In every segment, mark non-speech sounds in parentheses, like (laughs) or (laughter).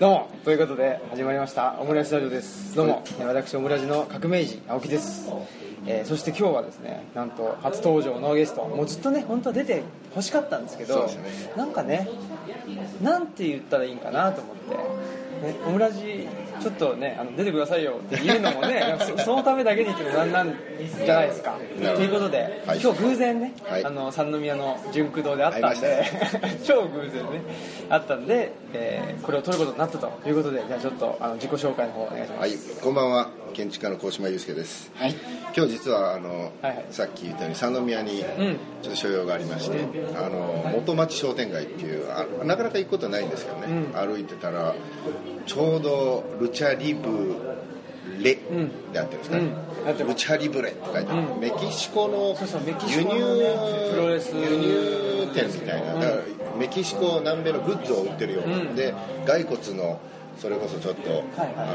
どうも。ということで始まりました。オムライスラジオです。どうも、えー私オムラジの革命児青木です、えーそして今日はですねなんと初登場のゲスト。もうずっとね本当は出て欲しかったんですけどね。なんかねなんて言ったらいいんかなと思って、ね、オムラジちょっとねあの出てくださいよって言うのもね (laughs) そそのためだけに言ってもなんなんじゃないですか。ということで、はい。今日偶然ね、はい。あの三宮の純駆堂であったんで、(laughs) 超偶然ねあったんで、えーこれを撮ることになったということでじゃあちょっとあの自己紹介の方お願いします。はい、こんばんは。建築家の高島祐介です。はい。今日実はあの、はいはい。さっき言ったように三宮にん。ちょっと所用がありまして、あの元町商店街っていうあなかなか行くことないんですけどね、歩いてたらちょうどルチャリブレんであってるんですかね、うん。ルチャリブレって書いてある、うん。メキシコの輸入プロレス。輸入店みたいな、うん。だからメキシコ南米のグッズを売ってるような、うん。で骸骨のそれこそちょっと、はいはい。あ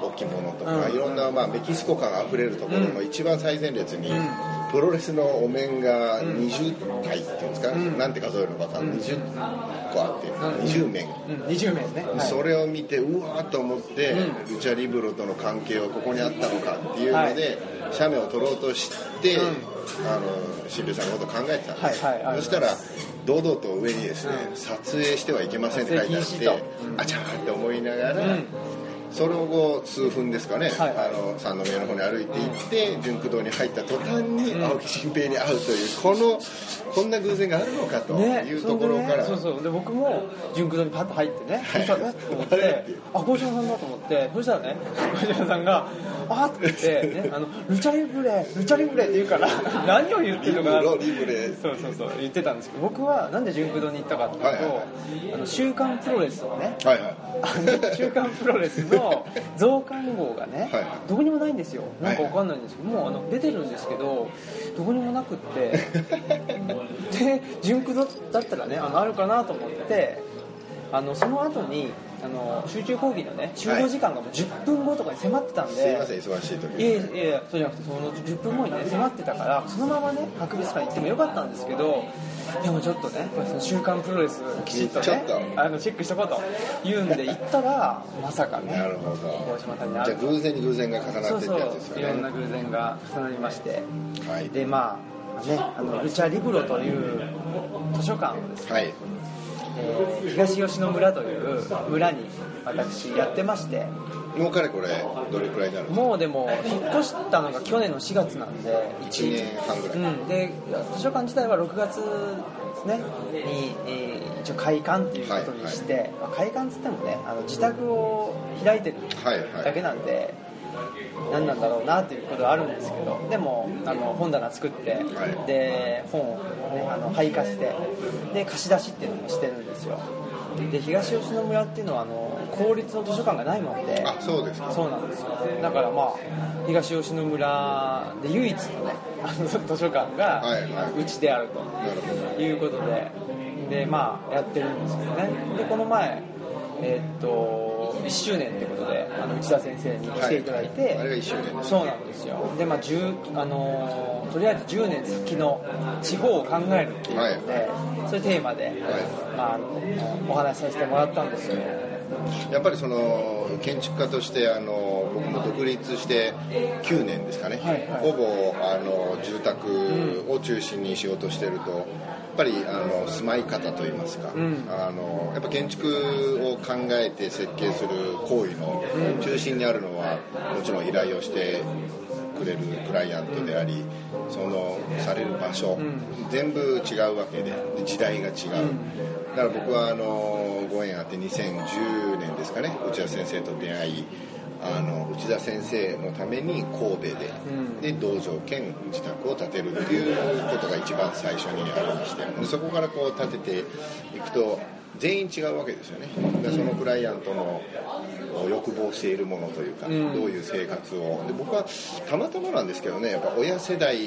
の置物とか、うん。いろんな、まあ、メキシコ感あふれるところの一番最前列に、うんプロレスのお面が20体っていうんですか、ん。なんて数えるのか分かんない、20個あって、20面、うん、20名ね、はい。それを見てうわーっと思って、うルチャリブロとの関係はここにあったのかっていうので、写メを撮ろうとして、うん。あの新竜さんのことを考えてたんです、はいはいはい。そしたら堂々と上にですね、うん。撮影してはいけませんって書いてあって、あちゃーって思いながら、うんその後数分ですかね、はい。あの三宮の方に歩いて行って純駆堂に入った途端にうん。青木新平に会うというこのこんな偶然があるのかとねいうところから、ねそうそう。で僕も純駆堂にパッと入ってね、そしたらえっと思ってあ五条さんだと思ってそしたらね五条さんが「あっ!」って言って、ね、あの「ルチャリブレルチャリブレ」って言うから (laughs) 何を言ってるのかなとリブロリブレそうそうそう言ってたんですけど僕はなんで純駆堂に行ったかっていうと、はいはい。はあの週刊プロレスをねはいはい。あの週刊プロレスの (laughs) 増刊号がね、はい。はいどこにもないんですよ。なんかわかんないんですけど、もうあの出てるんですけどどこにもなくって。(laughs) で純駆動だったらねあのあるかなと思ってあのその後にあの集中講義のね集合時間がもう10分後とかに迫ってたんで、すいません忙しい時いやいやそうじゃなくてその10分後にね迫ってたからそのままね博物館行ってもよかったんですけどでもちょっとねその週刊プロレスきちっとねあのチェックしとこうと言うんで行ったらまさかねなるほど。大島さんに会う。じゃあ偶然に偶然が重なってってそうそうやつですよね。いろんな偶然が重なりまして。はい。でまあねあのルチャリブロという図書館をですね、はいえー東吉野村という村に私やってましてもうかれこれどれくらいになるもうでも引っ越したのが去年の4月なんで1年半ぐらい、うん、で図書館自体は6月ですね。に、えー一応開館っていうことにして、まあ開館っつってもねあの自宅を開いてるはいはい。だけなんで、何なんだろうなっていうことはあるんですけどでもあの本棚作って、はい。で本を、ね、あの配下してで貸し出しっていうのもしてるんですよ。で東吉野村っていうのはあの公立の図書館がないもんであそうですか。そうなんですよ。だからまあ東吉野村で唯一のねあの図書館がはいはい。うちであるとなるほど。いうことででまあやってるんですけどね。でこの前えーっと1周年ってことであの内田先生に来ていただいて、あれが1周年そうなんですよ。でまあ10あのーとりあえず10年先の地方を考えるっていうことで、そういうテーマで、まあ、あのお話しさせてもらったんですよやっぱりその建築家としてあの僕も独立して9年ですかね、はいはい。ほぼあの住宅を中心に仕事してるとやっぱりあの住まい方といいますか、うん。あのやっぱ建築を考えて設計する行為の中心にあるのはもちろん依頼をしてくれるクライアントでありそのされる場所、ん。全部違うわけで時代が違う、だから僕はあのご縁あって2010年ですかね。内田先生と出会いあの内田先生のために神戸で,、うん。で道場兼自宅を建てるっていうことが一番最初にありましてでそこからこう建てていくと全員違うわけですよね。でそのクライアントの欲望しているものというか、うん。どういう生活を。で僕はたまたまなんですけどねやっぱ親世代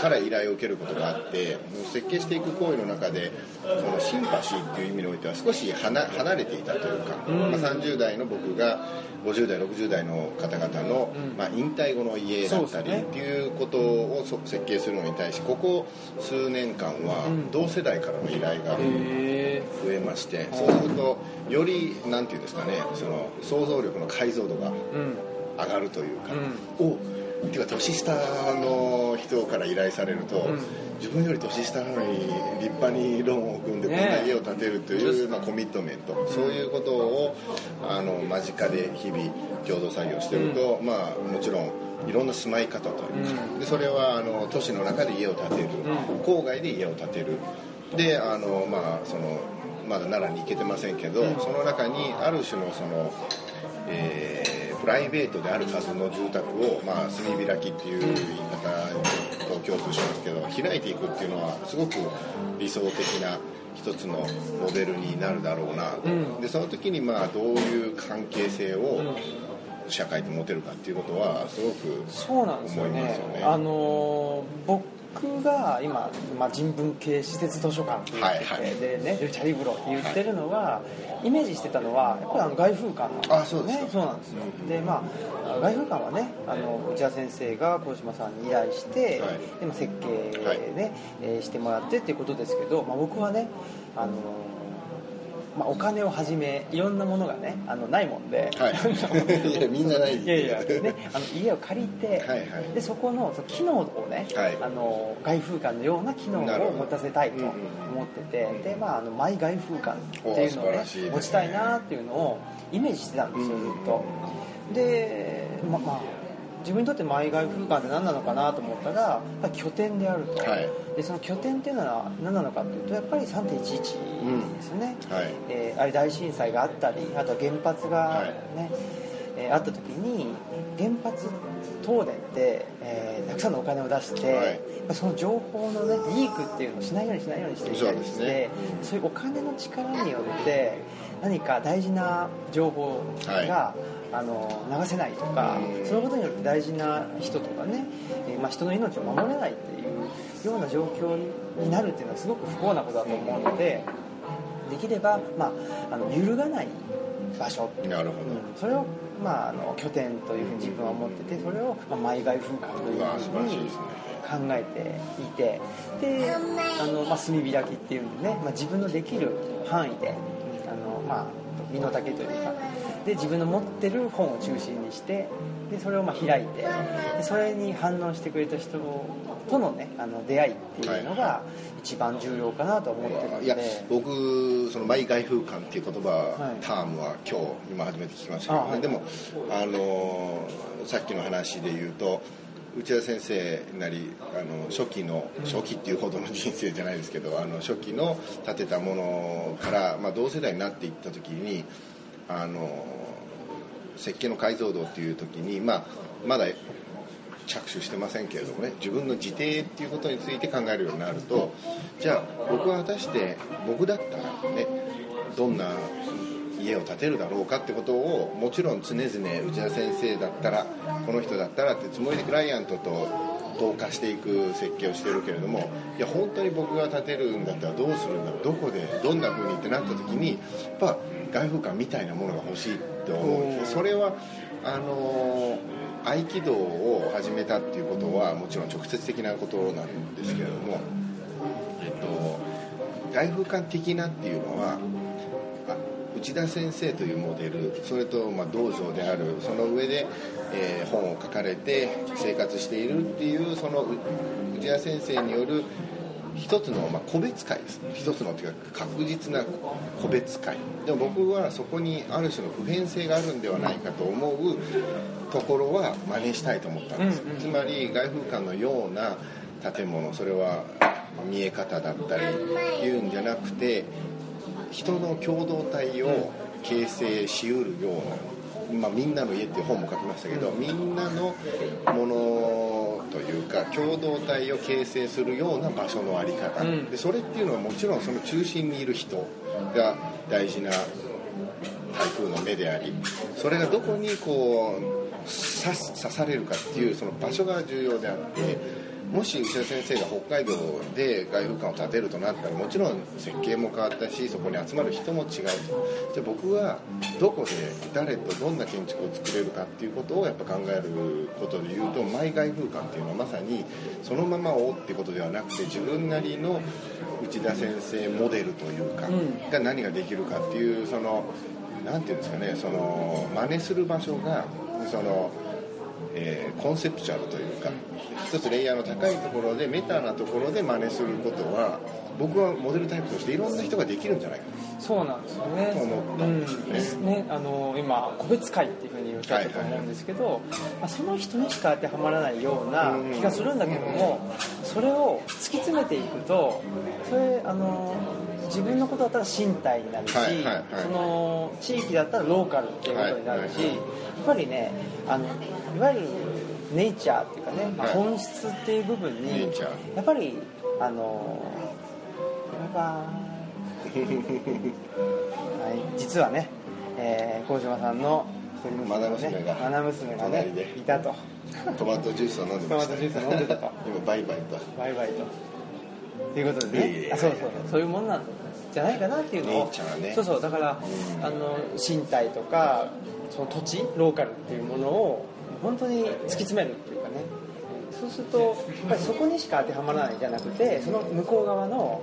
から依頼を受けることがあって設計していく行為の中でそのシンパシーっていう意味においては少し離離れていたというか、うん。まあ、30代の僕が50代60代の方々の、うん。まあ、引退後の家だったりっていうことをそ設計するのに対しここ数年間はうん。同世代からの依頼がへ増えましてそうするとよりなんていうんですかねその想像力の解像度がうん。上がるというか、うおっていうか年下の人から依頼されると、うん。自分より年下なのに立派にローンを組んでこんねな家を建てるという、まあ、コミットメント、そういうことをあの間近で日々共同作業してると、まあもちろんいろんな住まい方というか、うん。でそれはあの都市の中で家を建てる、うん。郊外で家を建てる。であのまあそのまだ奈良に行けてませんけど、うん。その中にある種のその、えープライベートである数の住宅を、まあ、炭開きっていう言い方と共通しますけど開いていくっていうのはすごく理想的な一つのモデルになるだろうな。と、うん。でその時にまあどういう関係性をうん社会で持てるかっていうことはすごくそうなんですよね。思いますよね。あのー僕が今、まあ、人文系施設図書館って言ってて、はいはい。でねルチャリブロって言ってるのは、イメージしてたのはやっぱりあの外風館なんですよね。あそうですか。そうなんですよ。でまあ外風館はねあの内田先生が小島さんに依頼して、はい。でまあ設計ね、はい。えーしてもらってっていうことですけど、まあ、僕はねあのまあ、お金をはじめいろんなものがねあのないもんで、はい。(laughs) いやみんなない。いやいや、ね、あの家を借りて、はいはい。でそこのその機能をね、はい。あの外風館のような機能を持たせたいと思ってて、でまあ、あのマイ外風館っていうのを、ねね持ちたいなっていうのをイメージしてたんですよ、うんずっと。で、ままあ自分にとってマイ外風館って何なのかなと思ったら拠点であると、はい。でその拠点っていうのは何なのかっていうとやっぱり3.11ですよね、はい。えーあれ大震災があったりあとは原発がね、えーあった時に原発東電って、えーたくさんのお金を出して、はい。その情報の、ね、リークっていうのをしないようにしないようにしていたそうりしてですね。そういうお金の力によって何か大事な情報が、はあの流せないとかうん。そのことによって大事な人とかね、えーまあ、人の命を守れないっていうような状況になるっていうのはすごく不幸なことだと思うのでできれば、まあ、あの揺るがない場所。なるほど、うん。それを、まあ、あの拠点というふうに自分は思っててそれを、まあ、マイ外風館というふうに考えていてであの、まあ、炭開きっていうんでね、まあ、自分のできる範囲であの、まあ、身の丈というかで自分の持ってる本を中心にしてでそれをまあ開いてでそれに反応してくれた人との,、ね、あの出会いっていうのが一番重要かなと思ってるので。いや僕そのマイ外風館っていう言葉、はい。タームは今日今初めて聞きましたけどね、あはい。でもあのーさっきの話で言うと内田先生なりあの初期の初期っていうほどの人生じゃないですけどあの初期の建てたものから、まあ、同世代になっていった時にあの設計の解像度っていう時に、まあ、まだ着手してませんけれどもね自分の自邸っていうことについて考えるようになるとじゃあ僕は果たして僕だったらねどんな家を建てるだろうかってことをもちろん常々内田先生だったらこの人だったらってつもりでクライアントと同化していく設計をしてるけれどもいや本当に僕が建てるんだったらどうするんだどこでどんな風にってなった時にやっぱ外風館みたいなものが欲しいって思うんですよ。それはあの合気道を始めたっていうことはもちろん直接的なことなんですけれども、えっと、外風館的なっていうのはあ内田先生というモデルそれとまあ道場であるその上で、えー本を書かれて生活しているっていうそのう内田先生による一つのまあ個別会です。一つのっていうか確実な個別会。でも僕はそこにある種の普遍性があるんではないかと思うところは真似したいと思ったんです、うんうん。つまり外風館のような建物それは見え方だったりいうんじゃなくて人の共同体を形成しうるような、まあ、みんなの家っていう本も書きましたけどみんなのものというか共同体を形成するような場所の在り方、うん。でそれっていうのはもちろんその中心にいる人が大事な台風の目でありそれがどこにこう刺す刺されるかっていうその場所が重要であってもし牛田先生が北海道で外風館を建てるとなったらもちろん設計も変わったしそこに集まる人も違うと。じゃあ僕はどこで誰とどんな建築を作れるかっていうことをやっぱ考えることで言うとマイ外風館っていうのはまさにそのままをっていうことではなくて自分なりの内田先生モデルというか、うん。が何ができるかっていうそのなんていうんですかねその真似する場所がその、えーコンセプチュアルというか一つレイヤーの高いところでメタなところで真似することは僕はモデルタイプとしていろんな人ができるんじゃないかそうなんですよね。と思ったんですよね。うん。ねあの今個別会っていうふうに言ったと思うんですけど、まあその人にしか当てはまらないような気がするんだけどもそれを突き詰めていくとそれあの自分のことだったら身体になるし、はいはいはい。その地域だったらローカルっていうことになるし、やっぱりねあのいわゆるネイチャーっていうかね、まあはい本質っていう部分にやっぱりあのバイバイはい、実はね、えー、麹島さんの一人娘がマナ娘がねいたと。トマトジュースを飲んでトマました。トジュース飲んでたと。(laughs) 今バイバイと。バイバイとということでね。あそうそう。そういうもんなんじゃないかなっていうのを。ね。そうそう。だから、うん。あの身体とかその土地ローカルっていうものを本当に突き詰めるっていうかね。そうするとやっぱりそこにしか当てはまらないじゃなくてその向こう側の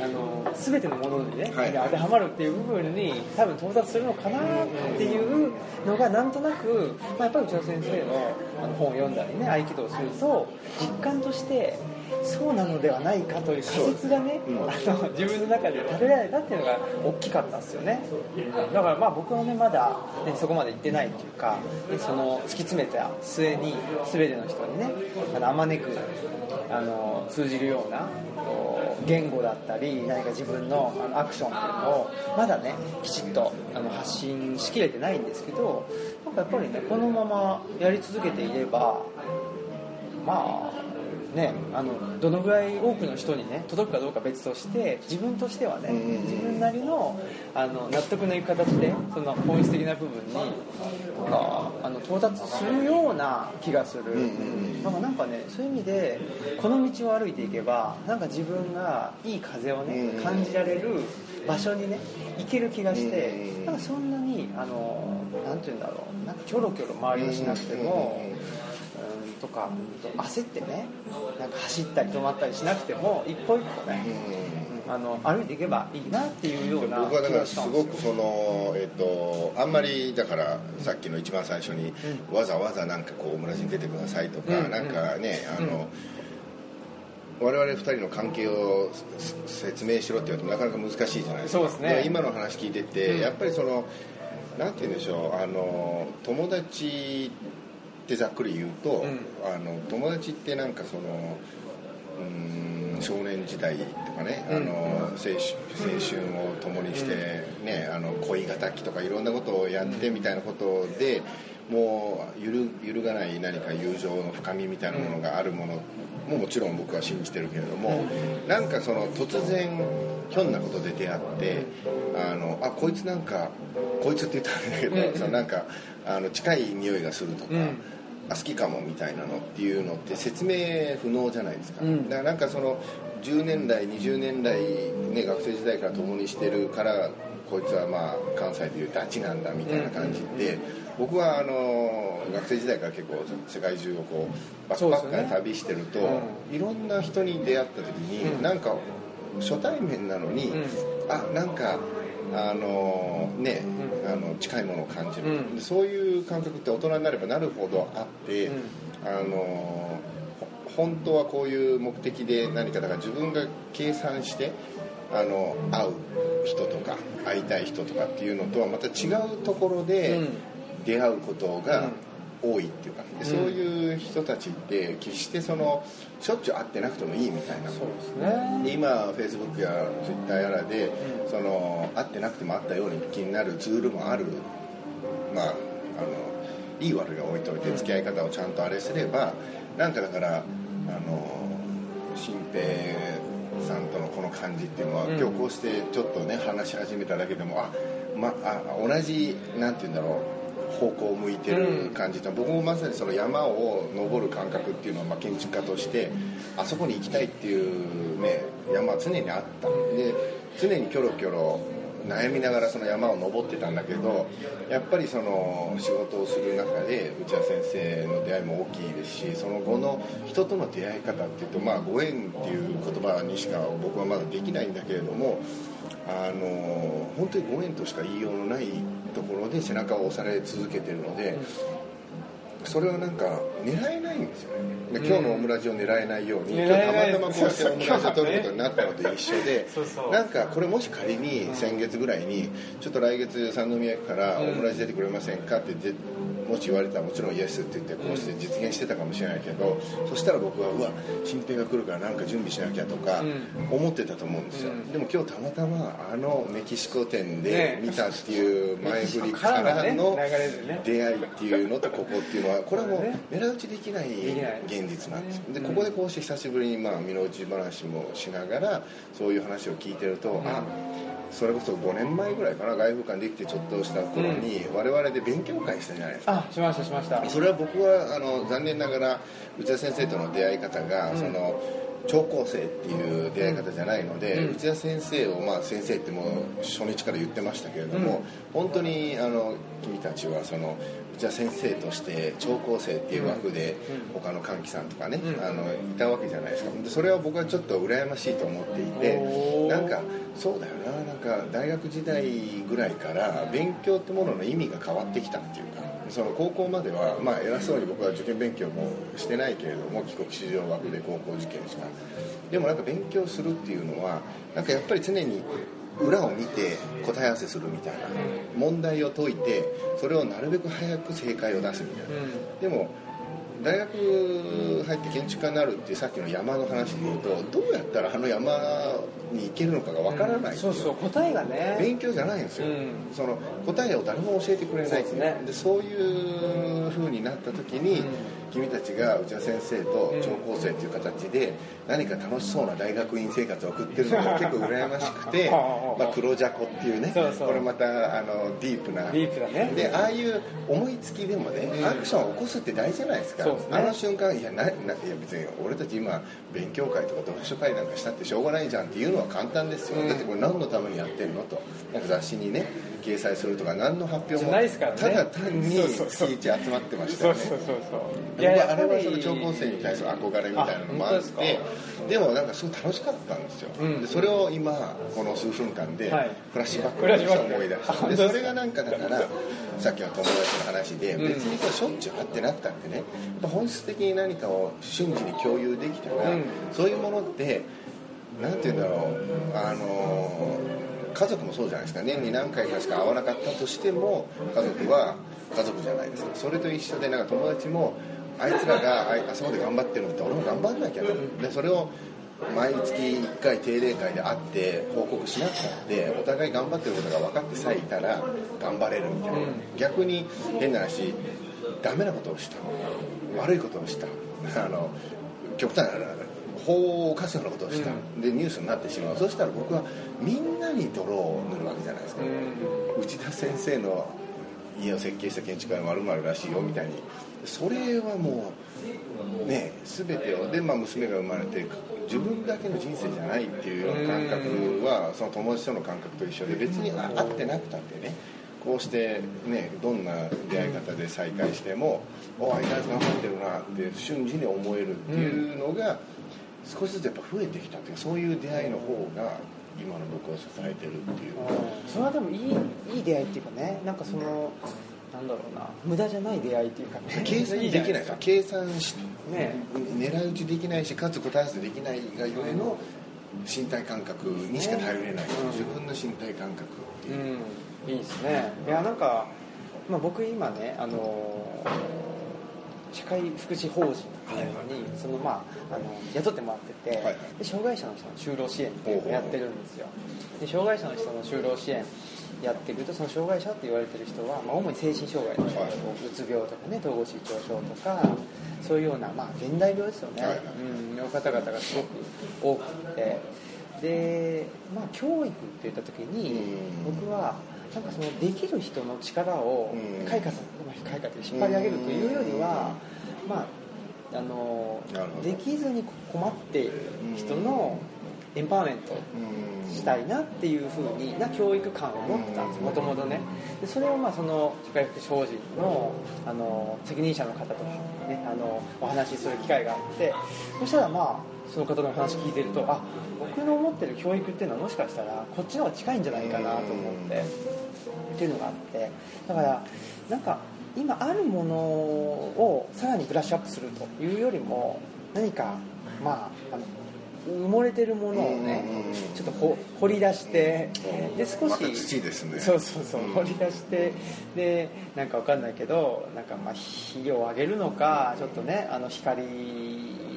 あの全てのものにね、はい。当てはまるっていう部分に多分到達するのかなっていうのがなんとなく、まあ、やっぱり内田先生のあの本を読んだりね合気道をすると実感としてそうなのではないかという仮説がね、うん。あの自分の中で立てられたっていうのが大きかったんですよね。だからまあ僕はねまだ、ね、そこまで行ってないっていうかでその突き詰めた末に全ての人にねあまねくあの通じるような言語だったり何か自分のあのアクションっていうのをまだねきちっとあの発信しきれてないんですけどなんかやっぱりねこのままやり続けていればまあね、あのどのぐらい多くの人にね届くかどうか別として自分としてはね、うん自分なりのあの納得のいく形でその本質的な部分にあの到達するような気がする、んうんなん。かなんかねそういう意味でこの道を歩いていけばなんか自分がいい風をね、感じられる場所にね行ける気がして、なんかそんなにあのなんて言うんだろう。なんかキョロキョロ周りをしなくても。うんうんうんうんとか焦ってねなんか走ったり止まったりしなくても一歩一歩ね、あの歩いていけばいいなっていうような僕はだからす。ごくその、えっとあんまりだからさっきの一番最初に、わざわざなんかこうオムラジに出てくださいとか、うん。なんかねあの、我々二人の関係をす説明しろって言われてもなかなか難しいじゃないですか。そうですね。今の話聞いてて、うん。やっぱりそのなんて言うんでしょうあの友達ってざっくり言うと、うん。あの友達ってなんかそのうーん少年時代とかね、うん。あの青春青春を共にして、ねあの恋敵とかいろんなことをやってみたいなことで、もう揺る揺るがない何か友情の深みみたいなものがあるものももちろん僕は信じてるけれども、なんかその突然ひょんなことで出会ってあのあこいつなんかこいつって言ったらあれだけど、うん。そのなんかあの近い匂いがするとか。うん。あ好きかもみたいなのっていうのって説明不能じゃないですか、うん。だからなんかその10年代20年代、ね、学生時代から共にしてるからこいつはまあ関西でいうダチなんだみたいな感じで、僕はあの学生時代から結構世界中をこうバックパッカーで旅してると、ういろんな人に出会った時に、うん。なんか初対面なのに、うん。あなんかあのね、うん。あの近いものを感じる、そういう感覚って大人になればなるほどあって、うん。あのほ本当はこういう目的で何かだから自分が計算してあの会う人とか会いたい人とかっていうのとはまた違うところでうん。出会うことがうん。多いっていうか、そういう人たちって決してそのしょっちゅう会ってなくてもいいみたいなそうですね。で今フェイスブックやツイッターやらで、うん。その会ってなくても会ったように気になるツールもある。まああのいい悪いは置いといてうん。付き合い方をちゃんとあれすればなんかだからあの新平さんこの感じっていうのは、うん。今日こうしてちょっとね話し始めただけでもあ、まあ同じなんて言うんだろう方向を向いてる感じと、僕もまさにその山を登る感覚っていうのはまあ建築家としてあそこに行きたいっていうね山は常にあった。で常にキョロキョロ悩みながらその山を登ってたんだけどやっぱりその仕事をする中で内田先生の出会いも大きいですしその後の人との出会い方っていうとまあご縁っていう言葉にしか僕はまだできないんだけれどもあの本当にご縁としか言いようのないところで背中を押され続けてるので。それはなんか狙えないんですよね今日のオムラジを狙えないように、今日たまたまこうしてオムラジを取ることになったのと一緒でなんかこれもし仮に先月ぐらいにちょっと来月三宮からオムラジ出てくれませんかってもし言われたらもちろんイエスって言ってこうして実現してたかもしれないけど、そしたら僕はうわ新平が来るからなんか準備しなきゃとか思ってたと思うんですよ、でも今日たまたまあのメキシコ店で見たっていう前振りからの出会いっていうのとここっていうのはこれはもう狙い撃ちできない現実なんです。でここでこうして久しぶりにまあ身の内話もしながらそういう話を聞いてると、あそれこそ5年前ぐらいかな外風館できてちょっとした頃に、我々で勉強会したじゃないですか。あしましたしました。それは僕はあの残念ながら内田先生との出会い方が、その超高生っていう出会い方じゃないので、内田先生を、まあ、先生ってもう初日から言ってましたけれども、本当にあの君たちはその内田先生として超高生っていう枠で、他の歓喜さんとかね、あのいたわけじゃないですか。でそれは僕はちょっと羨ましいと思っていてなんかそうだよな。なんか大学時代ぐらいから勉強ってものの意味が変わってきたっていうかその高校までは、まあ、偉そうに僕は受験勉強もしてないけれども帰国子女枠で高校受験しかでもなんか勉強するっていうのはなんかやっぱり常に裏を見て答え合わせするみたいな問題を解いてそれをなるべく早く正解を出すみたいな、でも大学入って建築家になるっていうさっきの山の話で言うとどうやったらあの山に行けるのかがわからない、うん、そうそう答えがね。勉強じゃないんですよ、うん、その答えを誰も教えてくれないそう。で、ねで、そういう風になった時に、うん君たちが内田先生と超高生という形で何か楽しそうな大学院生活を送ってるのが結構羨ましくて (laughs) まあ黒じゃこっていうねこれまたあのディープな。ディープだね。でああいう思いつきでもねアクションを起こすって大事じゃないですか、あの瞬間いやないや別に俺たち今勉強会とか読書会なんかしたってしょうがないじゃんっていうのは簡単ですよ、だってこれ何のためにやってんのと。なんか雑誌にね掲載するとか何の発表もただ単に月1集まってましたよね。そうそうあれはその超高生に対する憧れみたいなのもあってでもなんかすごい楽しかったんですよ、うん、でそれを今この数分間でフラッシュバックして思い出してでそれがなんかだからさっきの友達の話で別にこれしょっちゅう会ってなくたってね本質的に何かを瞬時に共有できたら、うん、そういうものってなんて言うんだろうあの家族もそうじゃないですか。年に何回かしか会わなかったとしても家族は家族じゃないです。かそれと一緒でなんか友達もあいつらがああそこで頑張ってるんだって俺も頑張んなきゃと。でそれを毎月1回定例会で会って報告しなくたってお互い頑張ってることが分かってさえいたら頑張れるみたいな、うん、逆に変な話ダメなことをした。悪いことをした。あの極端な法を犯すようなことをした、うん、でニュースになってしまう。そしたら僕はみんなに泥を塗るわけじゃないですか、うん、内田先生の家を設計した建築家のまるらしいよみたいに。それはもうね全てをで、まあ、娘が生まれて自分だけの人生じゃないっていうような感覚はその友達との感覚と一緒で別に会ってなくたってね。こうしてねどんな出会い方で再会しても「お相変わらず頑張ってるな」って瞬時に思えるっていうのが少しずつやっぱ増えてきたっていうそういう出会いの方が今の僕を支えてるっていう。それはでもいいいい出会いっていうかねなんかそのなんだろうな無駄じゃない出会いっていうかね。計算できないか。計算し、ね、狙い撃ちできないしかつ答え合わせできないがゆえの身体感覚にしか頼れない、ね、自分の身体感覚っていう、うん、いいですね。いやなんか、まあ、僕今ねあの社会福祉法人っていうのに、そのまあ、あの雇ってもらってて、はい。で障害者の人の就労支援っていうのをやってるんですよ。で障害者の人の就労支援やっていくとその障害者って言われてる人は、まあ、主に精神障害の人、はい、うつ病とかね統合失調症とかそういうような、まあ、現代病ですよね、はい、うん、の方々がすごく多くて。で、まあ、教育って言った時に僕はなんかそのできる人の力をうん。開花さ開花って引っ張り上げるというよりは、まああのできずに困っている人のエンパワーメントうん。したいなっていうふうにな教育観を持ってたんですもともとね。でそれをまあその社会福祉法人のあの責任者の方とか、ね、あのお話しする機会があってそしたらまあその方のお話聞いてるとあ僕の思ってる教育っていうのはもしかしたらこっちの方が近いんじゃないかなと思ってっていうのがあってだからなんか今あるものをさらにブラッシュアップするというよりも何かまああの埋もれてるものをねうんちょっとほ掘り出してで少し土ですね。そうそうそううん。掘り出してでなんかわかんないけどなんかまあ火を上げるのかちょっとねあの光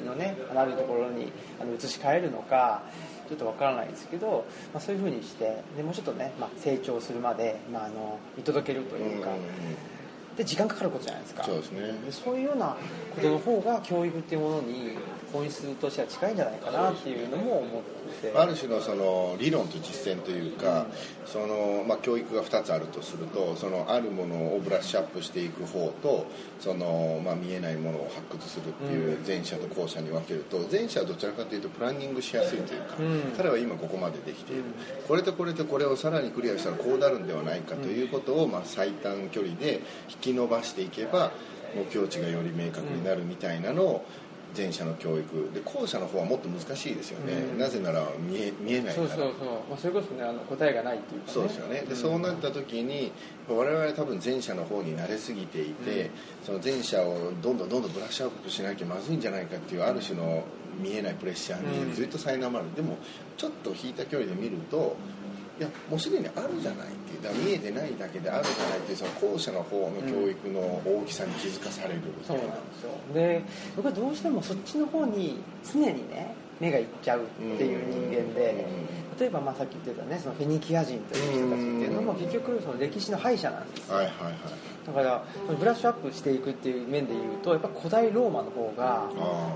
のねあるところにあの移し替えるのかちょっとわからないですけど、まあ、そういうふうにしてでもうちょっとね、まあ、成長するまで、まあ、あの見届けるというか、で時間かかることじゃないですか。そうですね。でそういうようなことの方が教育っていうものに本質としては近いんじゃないかなっていうのも思って。てある種のその理論と実践というか、そのまあ、教育が2つあるとするとそのあるものをブラッシュアップしていく方とその、まあ、見えないものを発掘するっていう前者と後者に分けると前者はどちらかというとプランニングしやすいというか、うん。彼は今ここまでできている、これとこれとこれをさらにクリアしたらこうなるんではないかということを、まあ、最短距離で引き伸ばしていけば目標値がより明確になるみたいなのを前者の教育。で後者の方はもっと難しいですよね、うん。なぜなら見え見えないから。そうそうそう、まあ、それこそねあの答えがないっていうか、ね、そうですよね。で、ん。そうなった時に我々多分前者の方に慣れすぎていて、その前者をどんどんどんどんブラッシュアップしなきゃまずいんじゃないかっていうある種の見えないプレッシャーうんにずっと苛まれる、でもちょっと引いた距離で見るといやもうすでにあるじゃないっていうだ見えてないだけであるじゃないっていうその後者の方の教育の大きさに気づかされるみたそうなんですよ。で僕はどうしてもそっちの方に常にね目がいっちゃうっていう人間で、例えばまあさっき言ってたねそのフェニキア人という人たちっていうのも結局その歴史の敗者なんですよ。はいはいはい。だからそのブラッシュアップしていくっていう面で言うとやっぱ古代ローマの方が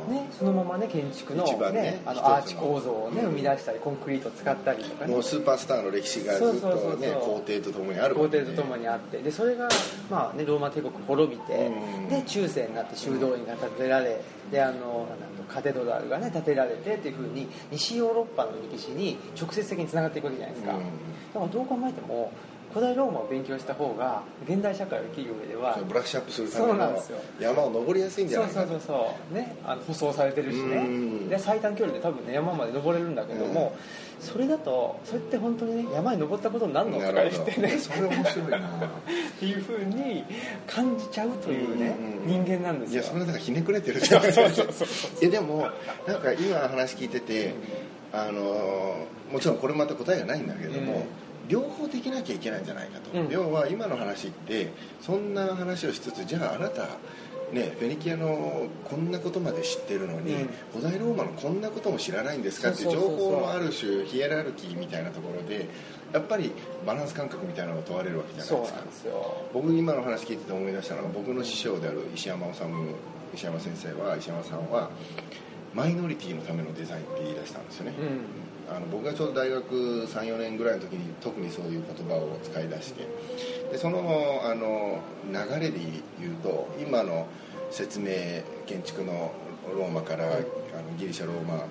ね、そのままね建築の,、ねねあのの。アーチ構造をね生み出したりコンクリート使ったりとかね。もうスーパースターの歴史がずっそうそうそうそう。とね皇帝とともにある皇わけで。帝とともにあって。でそれが、まあね、ローマ帝国滅びて、うん。で中世になって修道院が建てられであのカテドラルがね建てられてっていうふうに西ヨーロッパの歴史に直接的につながっていくわけじゃないですか、うん。だからどう考えても古代ローマを勉強した方が現代社会を生きる上ではブラッシュアップするための山を登りやすいんじゃない？かそうそうそう。ねあの舗装されてるしね。うん。で最短距離で多分ね山まで登れるんだけども、それだとそれって本当にね山に登ったことになるのとか言ってねそれ面白いな。っていうふうに感じちゃうというねうんうん人間なんですよ。いやそれだからひねくれてるそうそうそうそう。いやでもなんか今話聞いててあのもちろんこれまた答えがないんだけども、うん。両方できなきゃいけないんじゃないかと、うん。要は今の話ってそんな話をしつつじゃああなたね、フェニキアのこんなことまで知ってるのに、うん。古代ローマのこんなことも知らないんですかっていう情報のある種ヒエラルキーみたいなところでやっぱりバランス感覚みたいなのが問われるわけじゃないですか。僕今の話聞いてて思い出したのが僕の師匠である石山治石山先生は石山さんはマイノリティのためのデザインって言い出したんですよね、うん。あの僕がちょうど大学34年ぐらいの時に特にそういう言葉を使い出して。でそのあの流れで言うと今の説明建築のローマから、あのギリシャローマ。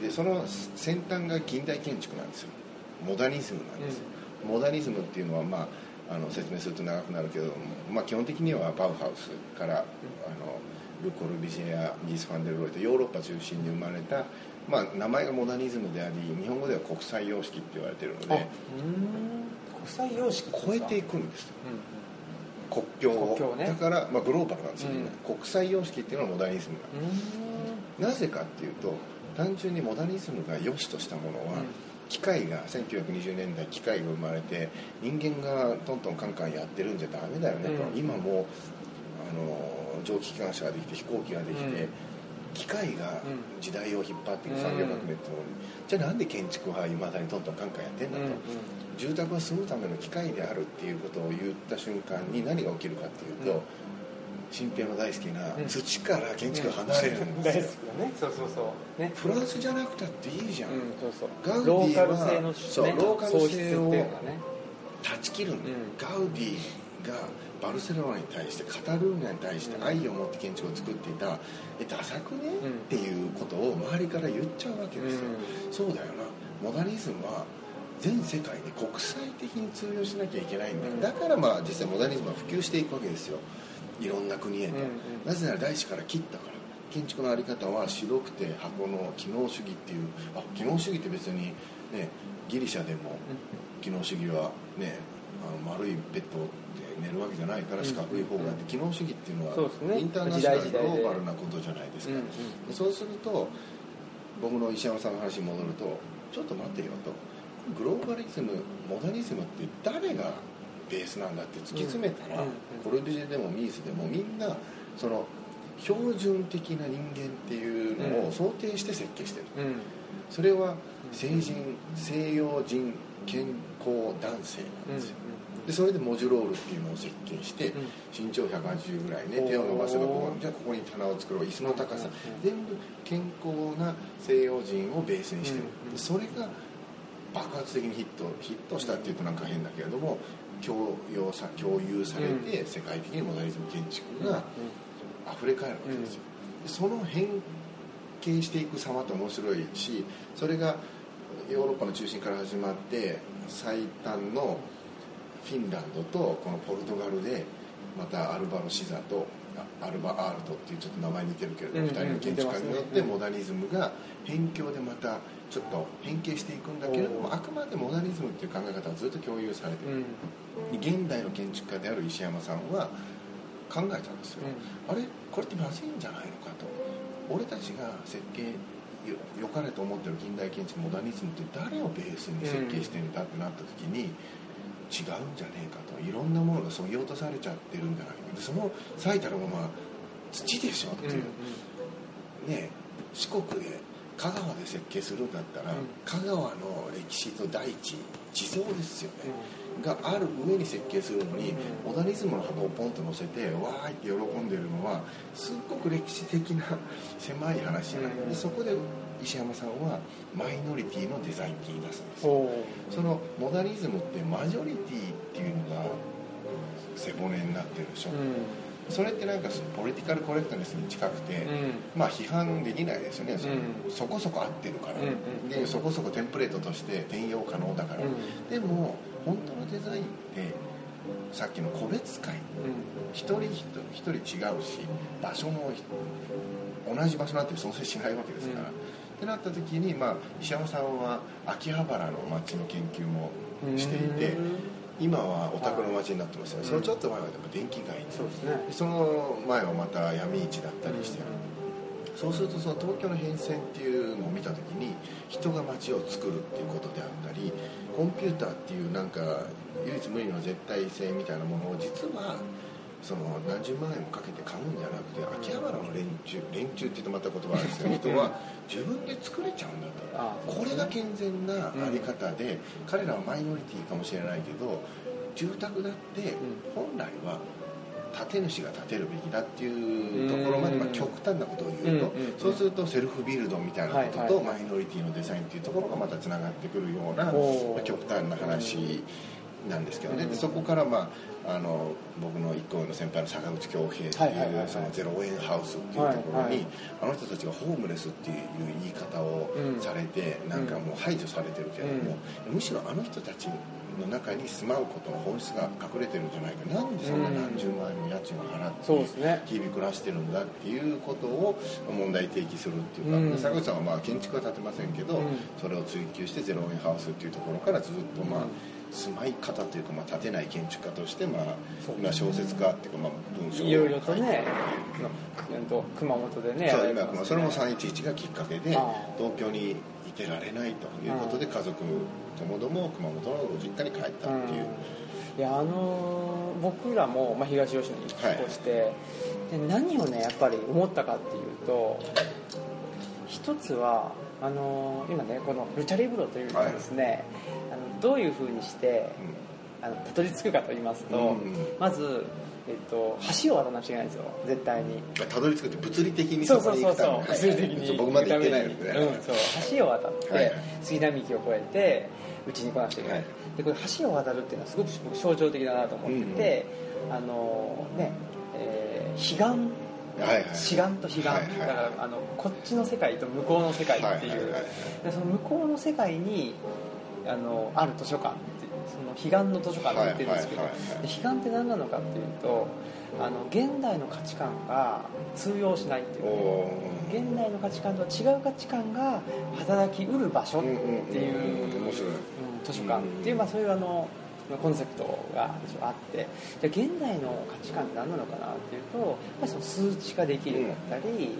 でその先端が近代建築なんですよ。モダニズムなんです。よ、モダニズムっていうのは、まあ、あの説明すると長くなるけども、まあ、基本的にはバウハウスからあのル・コルビジェやギース・ファンデル・ロイとヨーロッパ中心に生まれた、まあ、名前がモダニズムであり日本語では国際様式って言われてるのでん。国際様式超えていくんですう国境を。国境ね。だから、まあ、グローバルなんですよ、うん。国際様式っていうのはモダニズムなんなぜかっていうと単純にモダニズムが良しとしたものは、機械が1920年代機械が生まれて人間がトントンカンカンやってるんじゃダメだよねと、うん。今もうあの蒸気機関車ができて飛行機ができて、うん。機械がうん。時代を引っ張っていく産業革命っていうのに、じゃあなんで建築はいまだにトントンカンカンやってんだと、うんうん。住宅は住むための機械であるっていうことを言った瞬間に何が起きるかっていうと、うん。新平の大好きなうん。土から建築が離れるん大ですよ、好きだねそうそうそう。ね。フランスじゃなくたっていいじゃん、うんそうそう。ガウディはローカル性の、ね、そうローカル性を断ち切るうん。ガウディがバルセロナに対してカタルーニャに対して愛を持って建築を作っていたえダサくね、うん。っていうことを周りから言っちゃうわけですよ、そうだよな。モダニズムは全世界で国際的に通用しなきゃいけないんだ、うん。だからまあ実際モダニズムは普及していくわけですよ。いろんな国へと、うんうん。なぜなら大地から切ったから。建築の在り方は白くて箱の機能主義っていう。あ機能主義って別にねギリシャでも機能主義はねあの丸いベッドるわけじゃないから四角い方があって機能主義っていうのはそうですね。インターナショナルグローバルなことじゃないですか、そうすると僕の石山さんの話に戻るとちょっと待ってよと。グローバリズムモダニズムって誰がベースなんだって突き詰めたら、コルビュジェでもミースでもみんなその標準的な人間っていうのを想定して設計してる、うん。それは成人西洋人健康男性なんですよ、でそれでモジュロールっていうのを設計して、身長180ぐらいね手を伸ばせばここじゃあここに棚を作ろう椅子の高さ、うん全部健康な西洋人をベースにしてる、それが爆発的にヒットヒットしたっていうとなんか変だけれども共用さ共有されて、世界的にモダニズム建築が溢れ返るわけですよ、でその変形していく様って面白いしそれがヨーロッパの中心から始まって最短のフィンランドとこのポルトガルでまたアルバロ・シザとあアルバ・アールトっていうちょっと名前似てるけれども、うん2人の建築家によってモダニズムが辺境でまたちょっと変形していくんだけれどもあくまでモダニズムっていう考え方はずっと共有されてる、うん。現代の建築家である石山さんは考えたんですよ、あれこれってまずいんじゃないのかと。俺たちが設計よ良かれと思ってる近代建築モダニズムって誰をベースに設計してんだってなった時に、違うんじゃねえかといろんなものがそぎ落とされちゃってるんじゃないか。でその最たるものは土でしょっていう、ね四国で香川で設計するんだったら、うん。香川の歴史と大地地蔵ですよね、がある上に設計するのに、うん。モダニズムの箱をポンと乗せてわーいって喜んでるのはすっごく歴史的な狭い話ない、うん。でそこで石山さんはマイノリティのデザインって言い出すんです。そのモダニズムってマジョリティっていうのが背骨になってるでしょ、うん。それってなんかポリティカルコレクトネスに近くて、うん。まあ批判できないですよね、うん。そこそこ合ってるから、うんうん。でそこそこテンプレートとして転用可能だから、うん。でも本当のデザインってさっきの個別会一人一人一人違うし場所も同じ場所なんて存在しないわけですから、うん。ってなった時に、まあ、石山さんは秋葉原の街の研究もうんしていてうん。今はお宅の街になってますよ、うん。そのちょっと前はでも電気街。そうですね。その前はまた闇市だったりして、そうするとその東京の変遷っていうのを見た時に人が街を作るっていうことであったりコンピューターっていうなんか唯一無二の絶対性みたいなものを実はその何十万円もかけて買うんじゃなくて秋葉原の連中連中って言うとまた言葉あるんですけど (laughs) 人は自分で作れちゃうんだとあこれが健全なあり方で、彼らはマイノリティかもしれないけど住宅だって本来は建主が建てるべきだっていうところまで、うんまあ、極端なことを言うと、そうするとセルフビルドみたいなこととマイノリティのデザインっていうところがまたつながってくるような、まあ極端な話なんですけどね、うんでそこから、まあ、あの僕の一個上の先輩の坂口恭平っていう、そのゼロ円ハウスっていうところに、あの人たちがホームレスっていう言い。方をうんされて、なんかもう排除されてるけれども、むしろあの人たちの中に住まうことの本質が隠れてるんじゃないかな。んでそんな何十万円の家賃を払って、日々暮らしてるんだっていうことを問題提起するっていうか、うん。で坂口さんはまあ建築は建てませんけど、うん。それを追求してゼロ円ハウスっていうところからずっとまあ、うん。住まい方というか、まあ、建てない建築家として、まあ今小説家っていうか、まあ、文章をいろいろとね熊本でねそう今まあそれも311がきっかけで東京にいてられないということで家族ともども熊本のご実家に帰ったっていう、いやあのー僕らも、まあ、東吉野に引っ越して、で何をねやっぱり思ったかっていうと一つはあのー今ねこのルチャリブロというのはですね、あのどういうふうにしてああのたどり着くかと言いますと、うん。まず、えっと、橋を渡らなきゃいけないんですよ。絶対に。たどり着くって物理的にそこそうそうそう。に行くために。物理的に。僕まで行ってないので。ね、うん、そう。橋を渡って、はい。はい杉並木を越えてうちに来なくちゃいけない、はい。でこれ橋を渡るっていうのはすごく僕象徴的だなと思ってて、あのねえー彼岸。はいはい志願と彼岸、はいはい。だからあのこっちの世界と向こうの世界っていう、はいはいはいその向こうの世界にあのある図書館彼岸の図書館って言ってるんですけど、彼岸って何なのかっていうとあの現代の価値観が通用しないっていう現代の価値観とは違う価値観が働きうる場所っていう,、図書館。っていう、まあ、そういうあのコンセプトがあって。じゃあ現代の価値観って何なのかなっていうとやっぱりその数値化できるだったり、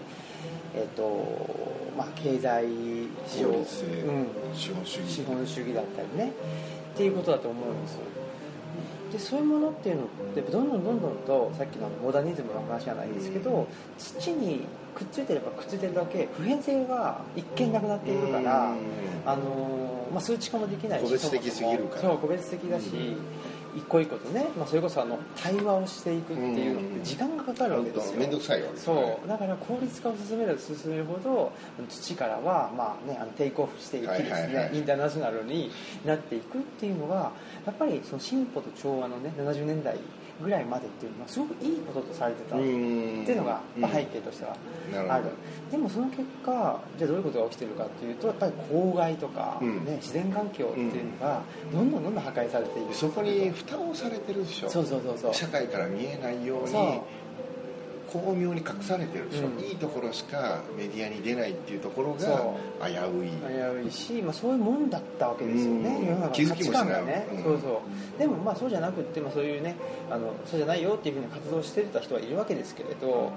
えっとまあ、経済市場うん、資本主義。資本主義だったりねっていうことだと思うんですよ。でそういうものっていうのってどんどんどんどんとさっきのモダニズムの話じゃないですけど、土にくっついてればくっついてるだけ普遍性が一見なくなっているから、うん。あのまあ、数値化もできないし個別的すぎるから。そう個別的だし、一個一個とね、まあ、それこそあの対話をしていくっていうのって時間がかかるわけですよ。面倒くさいわけですね。そう。だから効率化を進めれば進めるほど土からは、まあね、あのテイクオフしていきですね、はいはいはい。インターナショナルになっていくっていうのがやっぱりその進歩と調和のね70年代ぐらいまでっていうのはすごくいいこととされてた。っていうのが、まあ、背景としてはある。でもその結果じゃあどういうことが起きてるかっていうとやっぱり公害とか、うん。ね、自然環境っていうのがどんどんどんどん破壊されているそこに蓋をされてるでしょ。そうそうそうそう。社会から見えないように巧妙に隠されてるでしょ、うん。いいところしかメディアに出ないっていうところがそ危うい。危ういし、まあ、そういうもんだったわけですよね、うん。世の中の価気づきもしない。値観がね、うん。そうそう。でもまあそうじゃなくって、まあ、そういうねあのそうじゃないよっていうふうに活動してた人はいるわけですけれど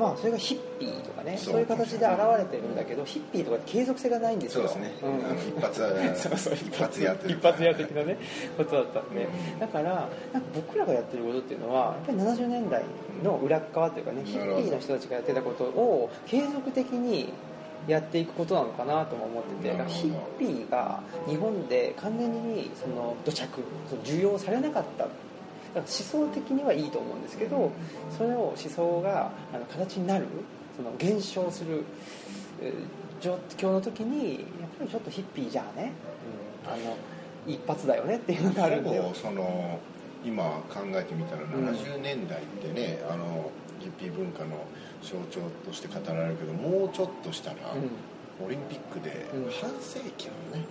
まあそれがヒッピーとかねそう。いう形で現れてるんだけどヒッピーとか継続性がないんですよ。そうですね、ん。あの一発 (laughs) そうそう一発屋一発屋的なねことだったんで、うんだからなんか僕らがやってることっていうのはやっぱり70年代の裏っ側というかねヒッピーの人たちがやってたことを継続的にやっていくことなのかなとも思っててヒッピーが日本で完全にその土着その受容されなかった思想的にはいいと思うんですけどそれを思想があの形になるその減少するえー状況の時にやっぱりちょっとヒッピーじゃあね、うんあの一発だよねっていうのがあるんでその今考えてみたらうん。70年代ってね、あのヒッピー文化の象徴として語られるけどもうちょっとしたら、オリンピックでうん。半世紀のね、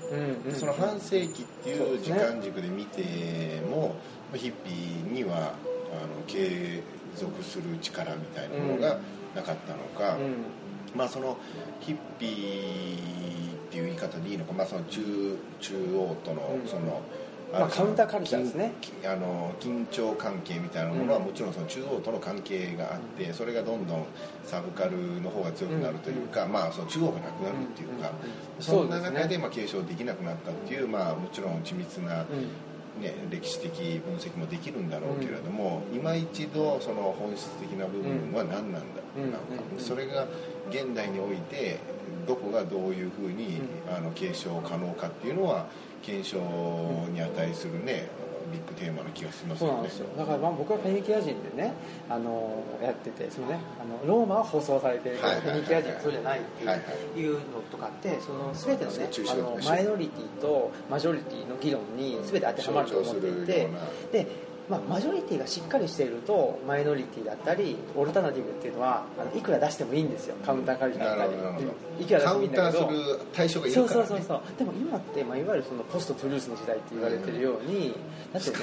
うんうん。その半世紀っていう時間軸で見ても、ヒッピーにはあの継続する力みたいなものがなかったのか、うん。まあそのヒッピーっていう言い方でいいのか、まあ、その中中央とのうん。その、まあカウンターカルチャーですね。緊あの緊張関係みたいなものはうんもちろんその中央との関係があってそれがどんどんサブカルの方が強くなるというか、まあその中央がなくなるっていうか、そんな中でまあ継承できなくなったっていう、まあ、もちろん緻密な、ね、歴史的分析もできるんだろうけれども、今一度その本質的な部分は何なんだろうなのか、うん。それが現代においてどこがどういうふうに、あの継承可能かっていうのは検証に値するね、ビッグテーマの気がしますよね。そうなんですよ。だからまあ僕はフェニキア人でねあのやっててそのねあのローマは放送されてるけど、フェニキア人はそうじゃないっていう,、のとかってその全てのねあのマイノリティとマジョリティの議論に全て当てはまると思っていてでまあ、マジョリティがしっかりしているとマイノリティだったりオルタナティブっていうのはあのいくら出してもいいんですよ。カウンターカルチャーだったりなるほどなるほど。うん。いくら出してカウンもいいんだけど。ターする対象がいそうるから、ね、そうそうそうでも今って、まあ、いわゆるそのポストトゥルースの時代って言われてるように、だってね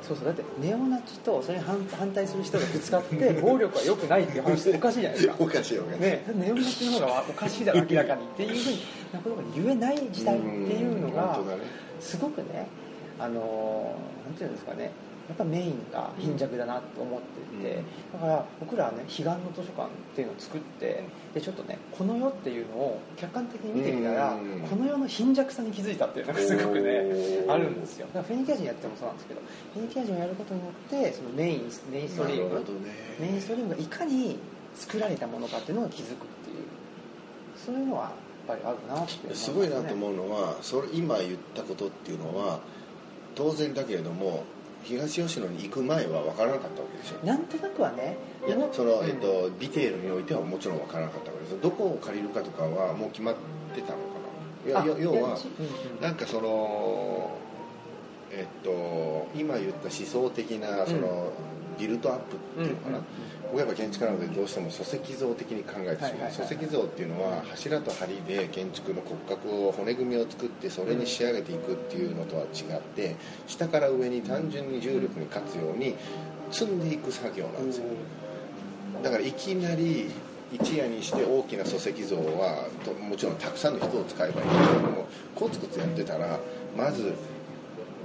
そうそう。だってネオナチとそれに反反対する人がぶつかって暴力は良くないっていう話っておかしいじゃないですか。おかしいおかしい、ね、ネオナチの方がおかしいだろ明らかにっていうふうなことが言えない時代っていうのがすごくねあのなんていうんですかねやっぱメインが貧弱だなと思っていて、だから僕らはね彼岸の図書館っていうのを作ってでちょっとねこの世っていうのを客観的に見てみたらうん。この世の貧弱さに気づいたっていうのがすごくねあるんですよ。だからフェニキア人やってもそうなんですけどフェニキア人をやることによってそのメインメインストリームね。メインストリームがいかに作られたものかっていうのが気づくっていうそういうのはやっぱりあるなってうすごいなと思うのはそれ今言ったことっていうのは当然だけれども東吉野に行く前は分からなかったわけでしょ？なんとなくはね。いやその、うんえっと、ディテールにおいてはもちろん分からなかったわけですどこを借りるかとかはもう決まってたのかな？いや要はうんうん。なんかそのえっと今言った思想的なその、ビルドアップっていうのかな、うん僕はやっぱ建築なのでどうしても礎石像的に考えてしまう、礎石像っていうのは柱と梁で建築の骨格を骨組みを作ってそれに仕上げていくっていうのとは違って下から上に単純に重力に勝つように積んでいく作業なんですよ。だからいきなり一夜にして大きな礎石像はともちろんたくさんの人を使えばいいんだけどもコツコツやってたらまず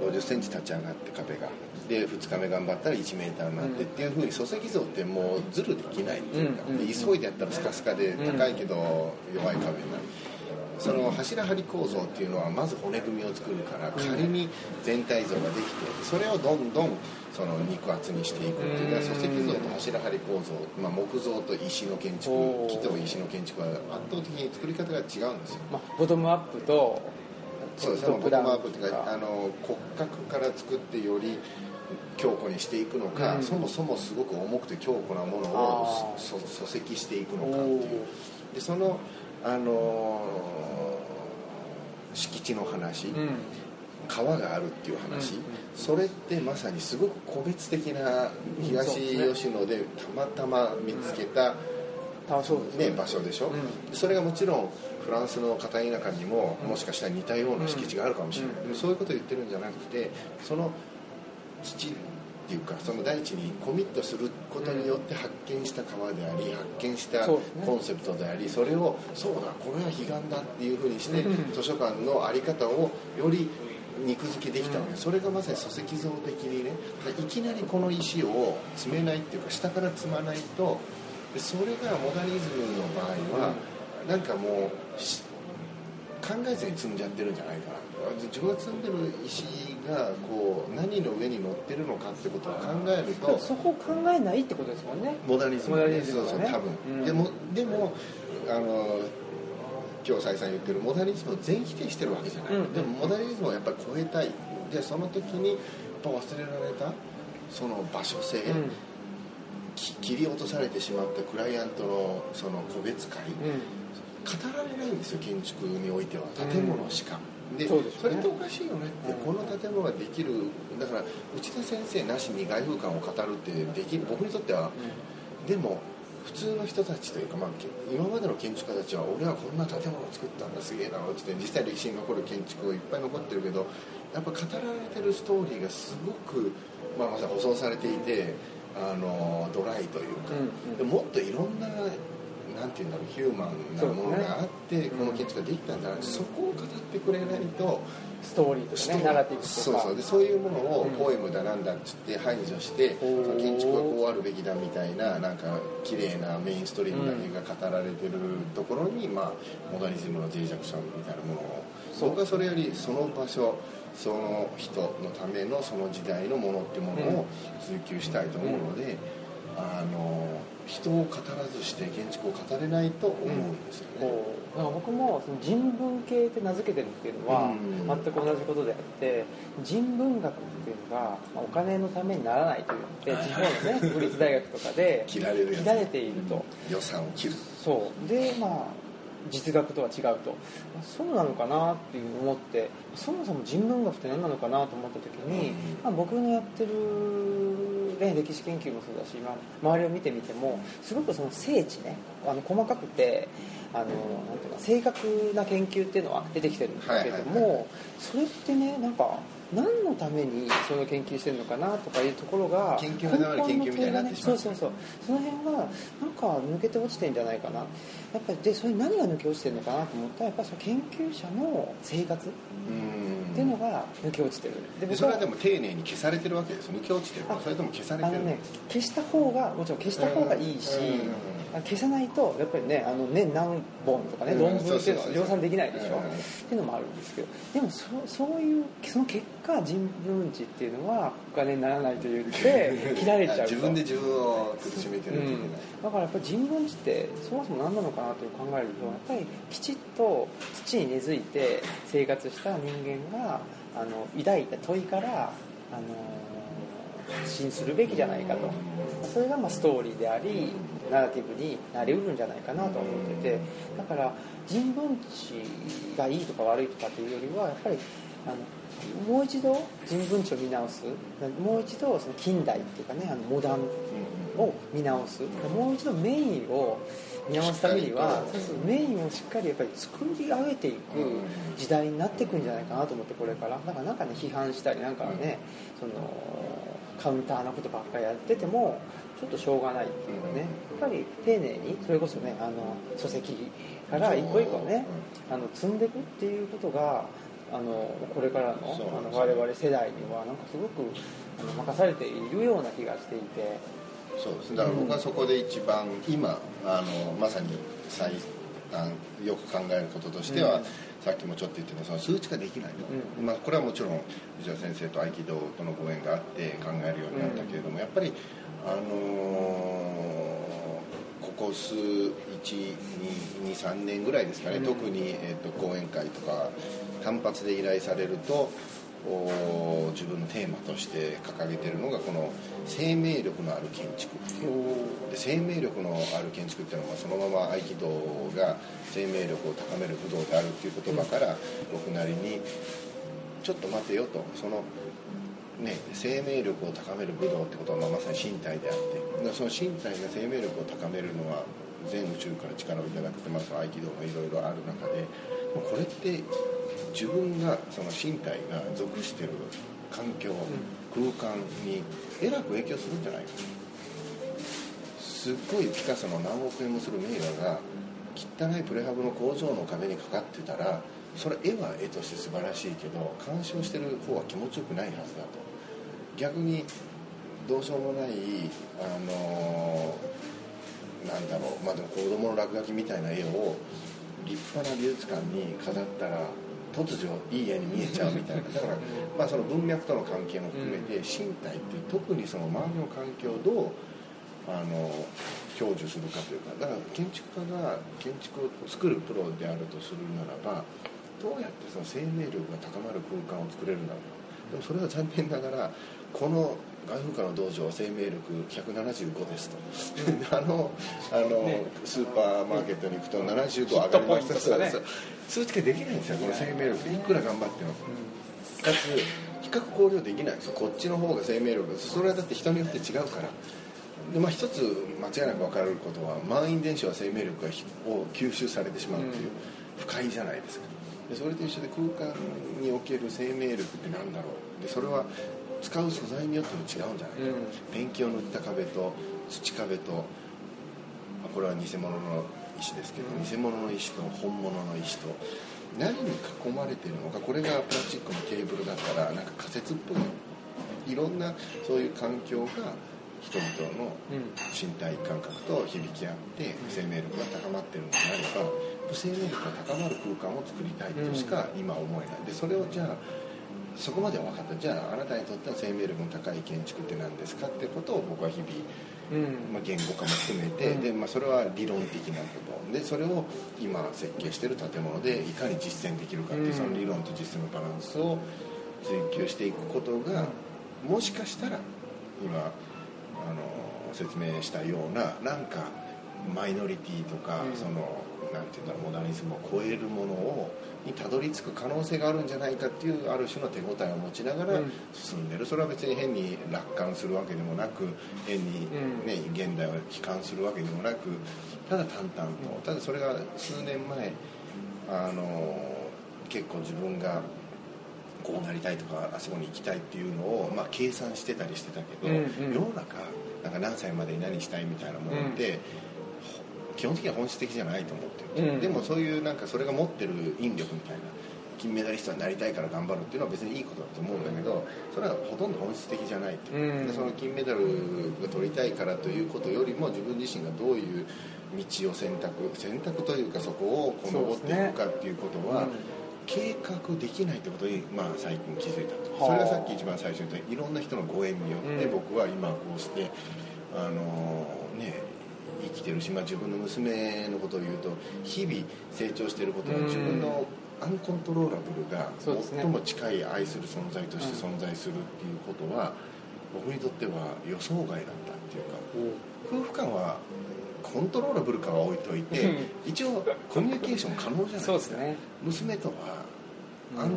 5 0センチ立ち上がって壁が。で2日目頑張ったら1メーターになってっていうふうに礎石像ってもうズルできないっていうか、急いでやったらスカスカで高いけど弱い壁になる。その柱張り構造っていうのはまず骨組みを作るから仮に全体像ができてそれをどんどんその肉厚にしていくっていうかうん。礎石像と柱張り構造、まあ、木造と石の建築木と石の建築は圧倒的に作り方が違うんですよ。まあ、ボトムアップとそうですね。ボトムアップあの骨格から作ってより強固にしていくのか、うん。そもそもすごく重くて強固なものを礎石していくのおかっていう。ー。でその、あのー敷地の話、うん。川があるっていう話、うんそれってまさにすごく個別的な東吉野でたまたま見つけた、あそうですね、場所でしょ、うん。それがもちろんフランスの片田舎にももしかしたら似たような敷地があるかもしれない、うん。そういうことを言ってるんじゃなくてその土っていうかその大地にコミットすることによって発見した川であり発見したコンセプトでありそれをそうだこれは彼岸だっていうふうにしてうん。図書館の在り方をより肉付けできたわけ。ですそれがまさに礎石像的にねいきなりこの石を積めないっていうか下から積まないとでそれがモダニズムの場合は、なんかもうし考えずに積んじゃってるんじゃないかな。自分が積んでる石がこう何の上に乗ってるのかってことを考えるとそこを考えないってことですもんね。モダニズム,、モダニズムそうそう多分、うん。でもでもあの今日再三言ってるモダニズムを全否定してるわけじゃない、うん。でもモダニズムをやっぱり超えたい。でその時にやっぱ忘れられたその場所性、うん。き切り落とされてしまったクライアントのその個別会、うん。語られないんですよ建築においては。建物しか、でね。れっておかしいよねって、うん。この建物ができるだから内田先生なしに外風館を語るってできる僕にとっては。でも普通の人たちというか、まあ、け今までの建築家たちは俺はこんな建物を作ったんだすげえなって言って実際歴史に残る建築いっぱい残ってるけどやっぱ語られてるストーリーがすごく、まあ、まさに舗装されていてあのドライというか、うんうん。でもっといろんななんていうんだろうヒューマンなものがあって、この建築ができたんだなって、そこを語ってくれないと。ストーリーとかねナラティブとか。そうそう。でそういうものをうん。ポエムだなんだっつって排除して、おー。建築はこあるべきだみたいななんか綺麗なメインストリームだけが語られてるところに、まあ、モダニズムの脆弱さみたいなものを僕はそれよりその場所その人のためのその時代のものってものを追求したいと思うので、あの人を語らずして建築を語れないと思うんですよね。こうだから僕もその人文系って名付けてるっていうのはうん。全く同じことであって人文学っていうのがまあお金のためにならないというので地方のね (laughs) 国立大学とかで切られていると。予算を切る。そう。でまあ実学とは違うと。まあそうなのかなっていう思ってそもそも人文学って何なのかなと思った時に、うんまあ、僕のやってる、ね、歴史研究もそうだし、まあ、周りを見てみてもすごくその聖地ねあの細かくてあのなんていうか正確な研究っていうのは出てきてるんだけども、はいはい。それってねなんか何のためにその研究してるのかなとかいうところが研究のための研究みたいになってしまう。そうそうそう。その辺がなんか抜けて落ちてんじゃないかな。やっぱりでそれ何が抜け落ちてるのかなと思ったらやっぱりその研究者の生活うん。っていうのが抜け落ちてる。ででそれはでも丁寧に消されてるわけです抜け落ちてるそれとも消されてるね消した方がもちろん消した方がいいし消さないとやっぱりねあの年何本とかねうん。論文っていうのは量産できないでしょ。うん。っていうのもあるんですけど。でもそそういうその結果人文地っていうのはお金にならないと言って切られちゃうと。自分で自分を苦しめてるううん、だからやっぱり人文地ってそもそも何なのかなと考えるとやっぱりきちっと土に根付いて生活した人間があの抱いた問いからあの発信するべきじゃないかと。それがまあストーリーでありナラティブになりうるんじゃないかなと思ってて。だから人文知がいいとか悪いとかっていうよりはやっぱりあのもう一度人文知を見直す？もう一度その近代っていうかねあのモダンを見直す。もう一度メインを見直すためにはメインをしっかりやっぱり作り上げていく時代になっていくんじゃないかなと思ってこれから。だからなんかね批判したりなんかねそのカウンターなことばっかりやっててもちょっとしょうがないっていうかね。やっぱり丁寧にそれこそねあの書籍から一個一個ねあの積んでいくっていうことがあのこれからのあの我々世代にはなんかすごくあの任されているような気がしていて。そうです。だから僕はそこで一番今あのまさに最あよく考えることとしては、うん、さっきもちょっと言ってたその数値化できない、うん、まあ、これはもちろん藤田先生と合気道とのご縁があって考えるようになったけれども、うん、やっぱりあのー、ここ数123年ぐらいですかね、特に、えーと講演会とか単発で依頼されると自分のテーマとして掲げてるのがこの生命力のある建築で生命力のある建築っていうのはそのまま合気道が生命力を高める武道であるっていう言葉から僕なりにちょっと待てよとそのね、生命力を高める武道ってことはまさに身体であってその身体が生命力を高めるのは全宇宙から力をいただくってまず合気道がいろいろある中でこれって自分がその身体が属してる環境、空間にえらく影響するんじゃないか。すっごいピカソの何億円もする名画が汚いプレハブの工場の壁にかかってたらそれ絵は絵として素晴らしいけど鑑賞してる方は気持ちよくないはずだと。逆にどうしようもないあのー、なんだろうまあでも子供の落書きみたいな絵を立派な美術館に飾ったら突如いい絵に見えちゃうみたいな。だからまあその文脈との関係も含めて身体って特にその周りの環境をどうあの享受するかというか。だから建築家が建築を作るプロであるとするならばどうやってその生命力が高まる空間を作れるんだろう。でもそれは残念ながらこの外風化の道場は生命力175ですと、うん、(laughs) あのあの、ね、スーパーマーケットに行くと75上がりました、ね、数値化できないんですよこの生命力。いくら頑張っても、うん、かつ比較考慮できないんですよ。こっちの方が生命力それはだって人によって違うから。でまあ、一つ間違いなく分かることは満員電車は生命力がを吸収されてしまうっていう不快じゃないですか。でそれと一緒で空間における生命力って何だろう。でそれは使う素材によっても違うんじゃないか、うん、ペンキを塗った壁と土壁とこれは偽物の石ですけど、うん、偽物の石と本物の石と何に囲まれてるのかこれがプラスチックのテーブルだったらなんか仮説っぽい。いろんなそういう環境が人々の身体感覚と響き合って生命力が高まってるのであれば生命力が高まる空間を作りたいとしか今思えない。でそれをじゃあそこまでは分かった。じゃああなたにとっての生命力の高い建築って何ですかってことを僕は日々、うん。まあ、言語化も含めて、うん、でまあ、それは理論的なこと。でそれを今設計してる建物でいかに実践できるかっていう、その理論と実践のバランスを追求していくことがもしかしたら今あの説明したようななんかマイノリティとか、うん、そのなんていうんだろうモダニズムを超えるものをにたどり着く可能性があるんじゃないかっていうある種の手応えを持ちながら進んでる、それは別に変に楽観するわけでもなく変に、ね、現代を悲観するわけでもなくただ淡々とただそれが数年前あの結構自分がこうなりたいとかあそこに行きたいっていうのを、まあ、計算してたりしてたけど、うんうん、世の中なんか何歳までに何したいみたいなものって、うん基本的には本質的じゃないと思ってる、うん、でもそういうなんかそれが持ってる引力みたいな金メダリストになりたいから頑張るっていうのは別にいいことだと思うんだけどそれはほとんど本質的じゃないっていう、うん、でその金メダルが取りたいからということよりも自分自身がどういう道を選択選択というかそこをこう登っていくかっていうことは、計画できないってことに、まあ、最近気づいたと。それがさっき一番最初に言ったいろんな人のご縁によって僕は今こうして、あのね生きてるし、まあ、自分の娘のことを言うと日々成長していることは自分のアンコントローラブルが最も近い愛する存在として存在するっていうことは僕にとっては予想外だったっていうか夫婦間はコントローラブルかは置いといて一応コミュニケーション可能じゃないですか。娘とはうん。アン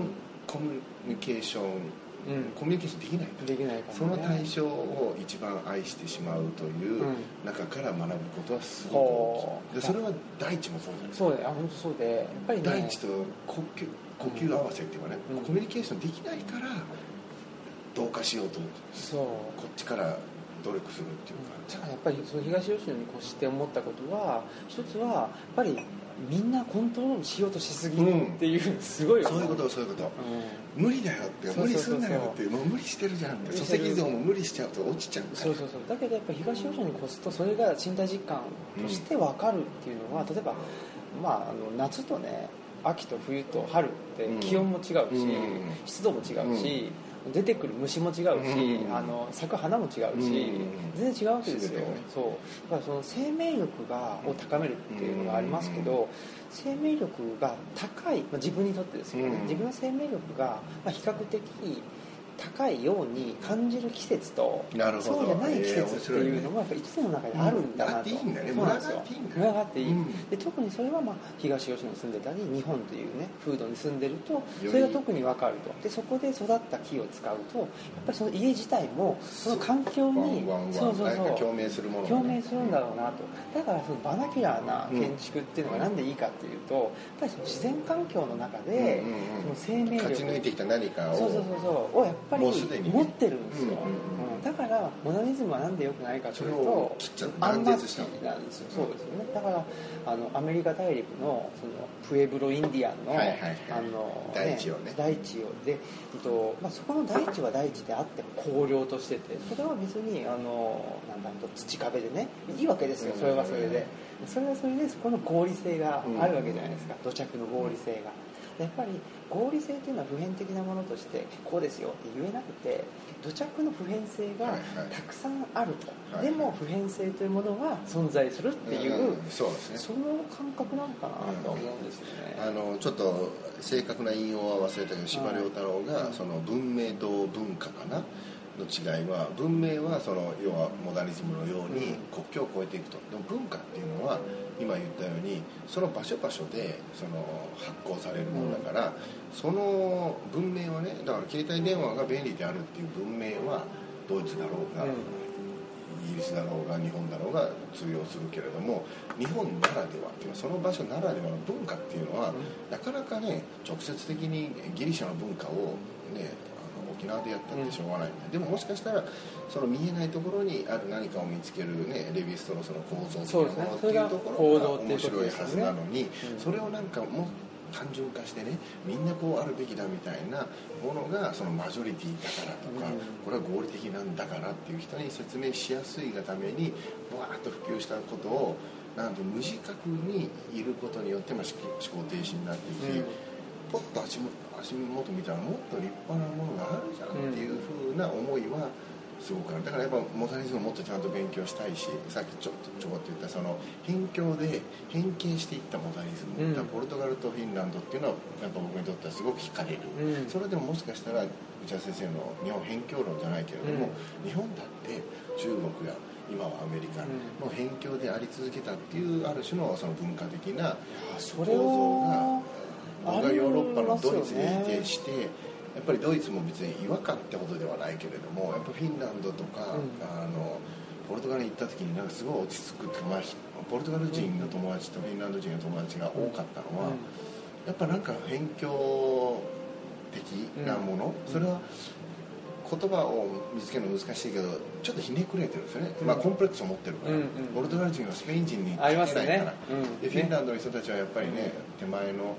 コミュニケーション、うん。コミュニケーションできないとできないかその対象を一番愛してしまうといううん。中から学ぶことはすごく大きいでそれは大地もそうじゃないですか。そうだよ。あ本当そうで。やっぱりね。大地と呼吸呼吸合わせっていうかね、うん。コミュニケーションできないから同化しようとそう。こっちから努力するっていうか、じゃあやっぱりその東吉野に越して思ったことは一つはやっぱりみんなコントロールしようとしすぎるっていう、すごいそういうことそういうこと。うん無理だよって無理すんなよってもう無理してるじゃん。って無理してる。礎石像も無理しちゃうと落ちちゃうそうそうそう。だけどやっぱり東吉野に越すとそれが身体実感として分かるっていうのは、例えば、まあ、あの夏とね秋と冬と春ってうん。気温も違うし、うん。湿度も違うし、出てくる虫も違うし、うん。あの咲く花も違うし、うん。全然違うわけですよ、ねそう。だからその生命力がを高めるっていうのがありますけど、生命力が高い、まあ、自分にとってですよね、うん。自分の生命力が、まあ、比較的高いように感じる季節とそうじゃない季節って白いうのがやっぱ一年の中にあるんだなと、うん。あっていいんだねそうなんですよ群がっていい。うん。で特にそれはまあ東吉野に住んでたり日本というね風土に住んでるとり。それが特に分かると。でそこで育った木を使うとやっぱりその家自体もその環境ワにそうそうそう。共鳴するものが共ね鳴するんだろうなと。だからそのバナキュラーな建築っていうのがなんでいいかっていうとやっぱりその自然環境の中でその生命力。勝ち抜いてきた何かを。そうそうそうそう。をやっぱり持ってるんですよ、だからモナリズムはなんで良くないかというとアンなんですよ。そうですよね。だからあのアメリカ大陸のそのプエブロインディアンの,、あの大地をね。大地をで、えっとまあ、そこの大地は大地であっても荒涼としててそれは別にあのなんだろう土壁でねいいわけですよ。それはそれで。それはそれでそこの合理性があるわけじゃないですか。土着の合理性が。やっぱり合理性っていうのは普遍的なものとしてこうですよって言えなくて土着の普遍性がたくさんあると、はい。でも普遍性というものは存在するっていう、うん。そうですね。その感覚なのかなと思うんですよね、あのちょっと正確な引用は忘れたけど司馬遼太郎が、うんその文明と文化かな？の違いは文明はその要はモダニズムのようにうん。国境を越えていくと。でも文化っていうのは今言ったようにその場所場所でその発行されるものだから、その文明はねだから携帯電話が便利であるっていう文明はドイツだろうが、うん。イギリスだろうが日本だろうが通用するけれども日本ならではっていうのはその場所ならではの文化っていうのは、なかなかね直接的にギリシャの文化をね沖縄でやったってしょうがない、でももしかしたらその見えないところにある何かを見つけるねレヴィストのその構造的なものっていうところが面白いはずなのにうんそれをなんかもう単純化してねみんなこうあるべきだみたいなものがそのマジョリティだからとか、うん。これは合理的なんだからっていう人に説明しやすいがためにわーっと普及したことをなんと無自覚にいることによって、まあ、思考停止になっていき、うんポッと足元足元見たらもっと立派なものがあるじゃんっていうふうな思いはすごくあるだからやっぱモダニズムをもっとちゃんと勉強したいしさっきちょっとちょこっと言ったその辺境で変形していったモダニズム、うん。ポルトガルとフィンランドっていうのはやっぱ僕にとってはすごく惹かれる、うん。それでももしかしたら内田先生の日本辺境論じゃないけれども、日本だって中国や今はアメリカの辺境であり続けたっていうある種のその文化的なそれは僕がヨーロッパのドイツにありますよね。いてしてやっぱりドイツも別に違和感ってほどではないけれどもやっぱフィンランドとか、うん。あのポルトガルに行った時になんかすごい落ち着くっていうか、まあ、ポルトガル人の友達とフィンランド人の友達が多かったのは、やっぱなんか辺境的なもの、うん。それは言葉を見つけるの難しいけどちょっとひねくれてるんですよね、うん。まあコンプレックスを持ってるから、うんうんポルトガル人はスペイン人に勝てないから、ね。うん。でフィンランドの人たちはやっぱりね、手前の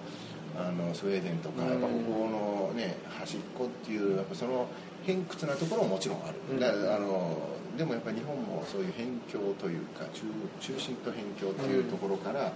あのスウェーデンとか、うん。やっぱ北欧のね端っこっていうやっぱその偏屈なところももちろんある、あのでもやっぱり日本もそういう辺境というか中中心と辺境っていうところから、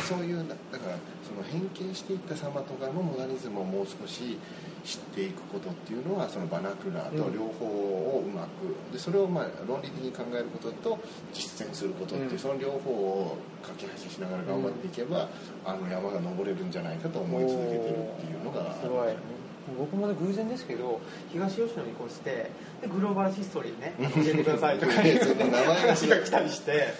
そういうだだからその変形していった様とかのモダニズムをもう少し知っていくことっていうのはそのバナクラーと両方をうまくでそれをまあ論理的に考えることと実践することっていう、うん。その両方を架け橋しながら頑張っていけば、あの山が登れるんじゃないかと思い続けているっていうのがすごい僕もね偶然ですけど東吉野に越してでグローバルヒストリーね教えてくださいとかいう、その名前が話が来たりして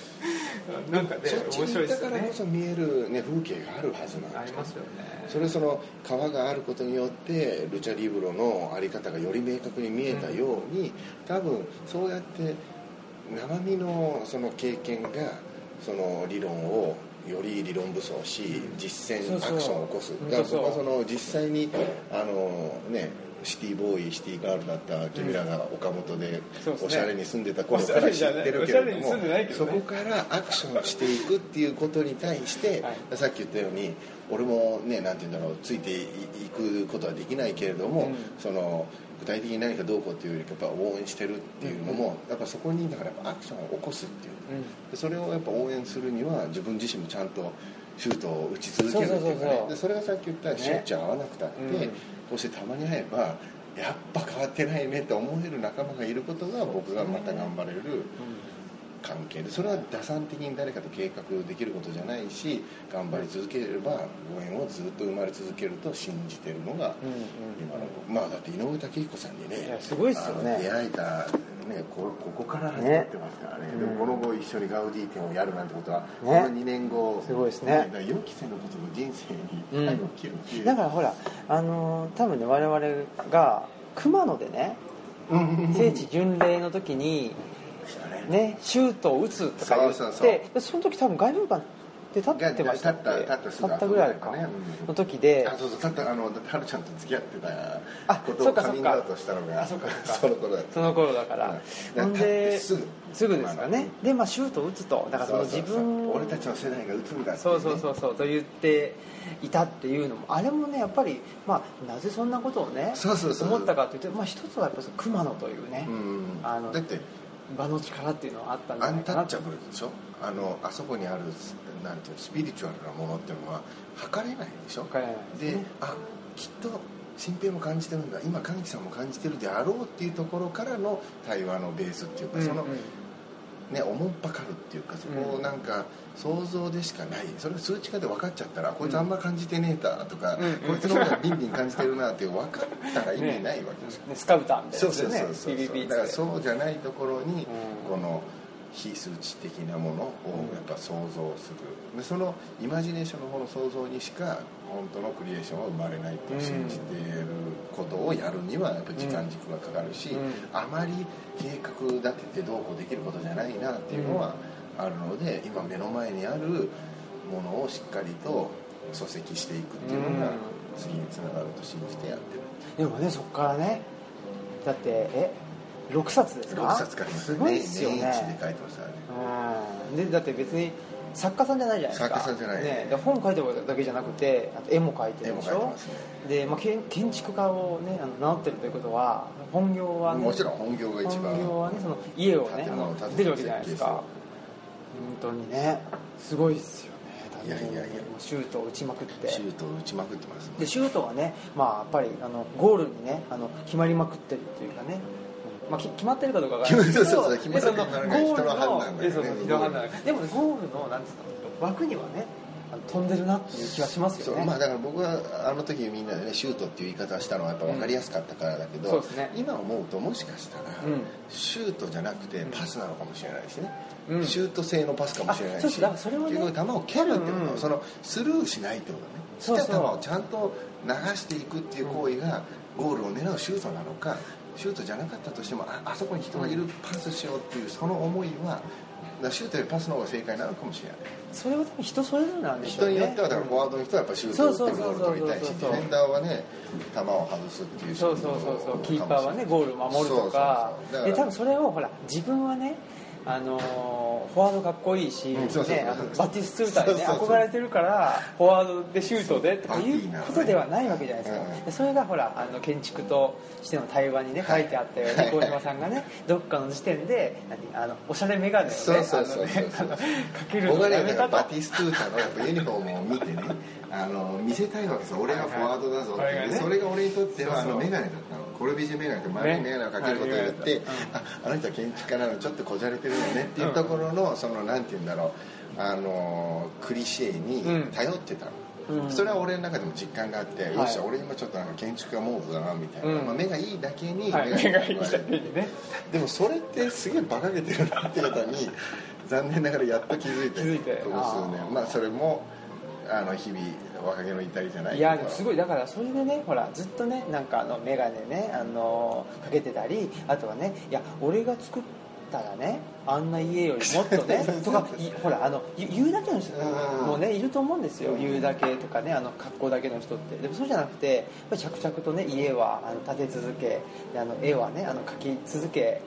なんかねそっち面白いに行ったからですよねこそ見える、ね、風景があるはずなんですありますよね。それその川があることによってルチャリブロの在り方がより明確に見えたように、多分そうやって生身のその経験がその理論をより理論武装し実践アクションを起こす。うん。だから僕はその実際にあのねシティボーイシティガールだった君らが岡本でおしゃれに住んでた頃から知ってるけれどもそこからアクションしていくっていうことに対して、はい。さっき言ったように俺もねなんて言うんだろうついていくことはできないけれども、うん。その具体的に何かどうこうっていうよりやっぱ応援してるっていうのも、やっぱそこにだからアクションを起こすっていううん。でそれをやっぱ応援するには自分自身もちゃんとシュートを打ち続けるっていうかねでそれがさっき言ったねしょっちゅう合わなくたって、うん。こうしてたまに会えばやっぱ変わってないねって思える仲間がいることが僕がまた頑張れる関係でそれは打算的に誰かと計画できることじゃないし頑張り続ければご縁をずっと生まれ続けると信じてるのがうんうん今の僕まあだって井上武彦さんにいねやすごいっすよね。出会えた、ね、こここから始まってますからね。ね。でもこの後一緒にガウディ展をやるなんてことは、ね。この2年後すごいですね。だから予期せぬことの人生にう、だからほらあのー多分ね我々が熊野でね聖地巡礼の時にねシュートを打つとか言ってその時多分外部館で立ってましたっけ？立った立ったすぐ立ったぐらいか。の時で。あそうそうたったあのはるちゃんと付き合ってたあことをカミングアウトしたのがあその頃だった。その頃だから。うん。ほんですぐすぐですかね。でまあシュートを打つと。だからその自そうそうそう。分俺たちの世代が打つんだってそうそうそうそうと言っていたっていうのもあれもねやっぱり、まあ、なぜそんなことをねそうそうそう。思ったかというと、まあ、一つはやっぱその熊野というね、うん。あのだって場の力っていうのはあったんじゃアないかな。ンタッチャブルでしょ？あのあそこにあるなんていうのスピリチュアルなものっていうのは測れないでしょ？わからないでね。あきっと新平も感じてるんだ。今神木さんも感じてるであろうっていうところからの対話のベースっていうか、そのうんうんねおもんぱかるっていうかそこをなんか想像でしかない。それが数値化で分かっちゃったら、こいつあんま感じてねえだとか、うん。こいつの方がビンビン感じてるなって分かったら意味ないわけですよ、(laughs) ねスカウターみたいそうなやつそうそうそう、でね PVP だからそうじゃないところに、うん。この非数値的なものをやっぱ想像する。でそのイマジネーションの方の想像にしか本当のクリエーションは生まれないと信じていることをやるにはやっぱ時間軸がかかるし、うん。あまり計画立ててどうこうできることじゃないなっていうのはあるので今目の前にあるものをしっかりと礎石していくっていうのがうん。次につながると信じてやってる。でもねそこからね。だってえ？6冊ですか？6冊書きましたすごいっすよね。で書いてましたね。うん。でだって別に作家さんじゃないじゃないですか。作家さんじゃない。ね、で本書いてるだけじゃなくてあと絵も描いてるでしょ？ね。で、まあ、建建築家をねあの名乗ってるということは本業はねもちろん本業が一番本業はねその家をね出るわけじゃないですか。本当にねすごいっすよね。いやいやいや。シュートを打ちまくって。シュートを打ちまくってます。ねでシュートはね、まあ、やっぱりあのゴールにねあの決まりまくってるっていうかね、うんまあ、き決まってるかどうかわからない。ですけどそうそうそう決まってるかどうか人の判断だよねでもねゴールのなんつうの枠にはね飛んでるなっていう気はしますよね。まあだから僕はあの時みんなでねシュートっていう言い方したのはやっぱ分かりやすかったからだけど、そうですね。今思うともしかしたら、うん。シュートじゃなくてパスなのかもしれないしね、うん。シュート性のパスかもしれないしうそれはね。球を蹴るってこと、うんそのスルーしないってことね。そうそう。来た球をちゃんと流していくっていう行為がゴールを狙うシュートなのかシュートじゃなかったとしてもああそこに人がいるパスしようっていうその思いはだシュートよりパスの方が正解なのかもしれない。それは人それぞれなんでしょうね。人によってはだからフォワードの人はやっぱシュートを打ってゴールを取りたいしディフェンダーはね球を外すっていうそうそうそうそう。キーパーはねゴールを守るとか。そうそうそう多分それをほら自分はねあのーフォワードかっこいいし、ね、バティストゥーターにね憧れてるからフォワードでシュートでとかいうことではないわけじゃないですか、うん。でそれがほらあの建築としての対話にね書いてあったようにはい。鴻島さんがねどっかの時点で何あのおしゃれ眼鏡をねかけるのをやめたと。バティストゥータのユニフォームを見てねあの見せたいわけですよ俺がフォワードだぞって、はいはいでそれが俺にとってはあの眼鏡だったの。コルビジェ眼鏡って丸い眼鏡をかけることによって、ねああの人は建築家なの。ちょっとこじゃれてるよね。っていうところのそのなんて言うんだろう。あのクリシェに頼ってたの、うん。それは俺の中でも実感があって、い。よっしゃ俺今ちょっとなんか建築家モードだなみたいな、うん。まあ、目がいいだけにはい、目がいいだけににね。でもそれってすげえ馬鹿げてるなってことに残念ながらやっと気づいて気づいてここ数年まあそれもあの日々若気の至りじゃないいやすごい。だからそれでねほらずっとねなんかあの眼鏡ねあのかけてたりあとはねいや俺が作ったらねあんな家よりもっとね (laughs) とかいほらあの言言うだけの人もねいると思うんですよ。言うだけとかねあの格好だけの人って。でもそうじゃなくて着々とね家はあの建て続けであの絵はねあの描き続け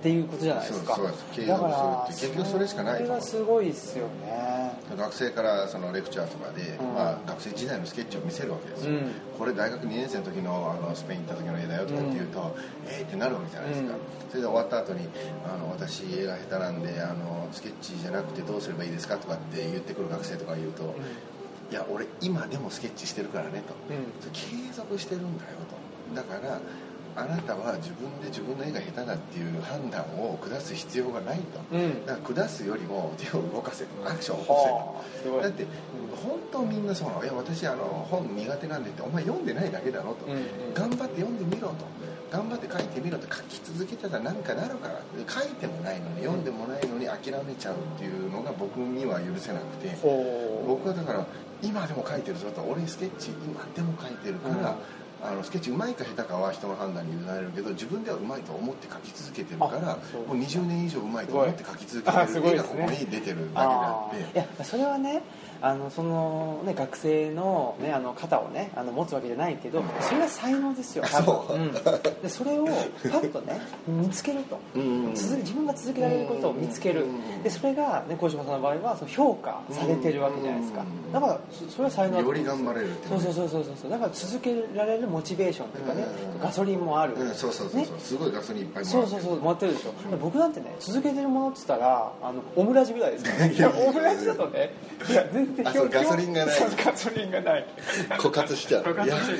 っていうことじゃないですか。そうです継だ続からするって結局それしかないすごいですよね。学生からそのレクチャーとかで、うん。まあ、学生時代のスケッチを見せるわけですよ、うん。これ大学2年生の時のあのスペイン行った時の絵だよとかって言うと、えーってなるわけじゃないですか、うん。それで終わった後にあの私絵が下手なんであのスケッチじゃなくてどうすればいいですかとかって言ってくる学生とか言うと、いや俺今でもスケッチしてるからねと、うん。継続してるんだよと。だからあなたは自分で自分の絵が下手だっていう判断を下す必要がないと、うん。だから下すよりも手を動かせアクションを起こせと。だって、本当みんなそうなの。いや私あの本苦手なんでってお前読んでないだけだろと、うんうん。頑張って読んでみろと。頑張って書いてみろと書き続けたら何かなるからで書いてもないのに読んでもないのに諦めちゃうっていうのが僕には許せなくて。僕はだから今でも書いてるぞと。俺スケッチ今でも書いてるから、あのスケッチうまいか下手かは人の判断に委ねるけど自分ではうまいと思って書き続けてるからもう20年以上うまいと思って書き続けてる絵がここに出てるだけであって。いやそれはねあのそのね学生の,、ね、あの肩をねあの持つわけじゃないけどそれが才能ですよ多そう。分、ん、でそれをパッとね見つけると、うん続自分が続けられることを見つける。うんでそれが、ね、小島さんの場合はその評価されてるわけじゃないですか。うんだからそそれは才能よ。り頑張れるそうそうそうそうそう。だから続けられるモチベーションというかねうんガソリンもある、うん、そうそうそうそう、ね。すごいガソリンいっぱいもらそうそうそう回ってるでしょ、僕なんてね続けてるものって言ったらあのオムラジぐらいですから、ね、いやオムラジだとねいや全ガソリンがない。そうガソリンがない。枯渇しちゃう。枯渇いや。して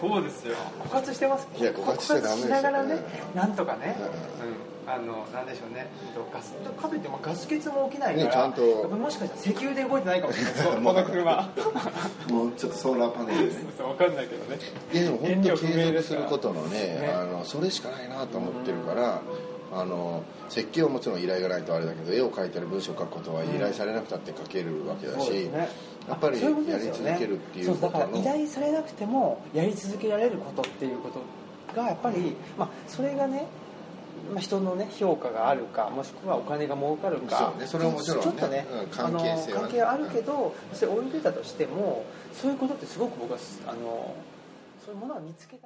そうですよ。枯渇してます？いや枯渇しちゃダメですながらねうん。なんとかね、うん。うん。あのなんでしょうね。ガスカフェってまあガス欠も起きないから、ねちゃんと。もしかしたら石油で動いてないかもしれない。(laughs) ですこの車。(laughs) もうちょっとソーラーパネルで。ねそう分かんないけどね。いやでも本燃料当継続することのねね。あのそれしかないなと思ってるからあの設計はもちろん依頼がないとあれだけど絵を描いたり文章を書くことは依頼されなくたって書けるわけだし、そうですね。やっぱりやり続けるっていうことのだから依頼されなくてもやり続けられることっていうことがやっぱり、まあ、それがね、まあ、人のね評価があるかもしくはお金が儲かるか。そうね。それはもちろんね。ちょっとね、うんあ関の係性はね。関係あるけどそれ置いてたとしてもそういうことってすごく僕はあのそういうものは見つけた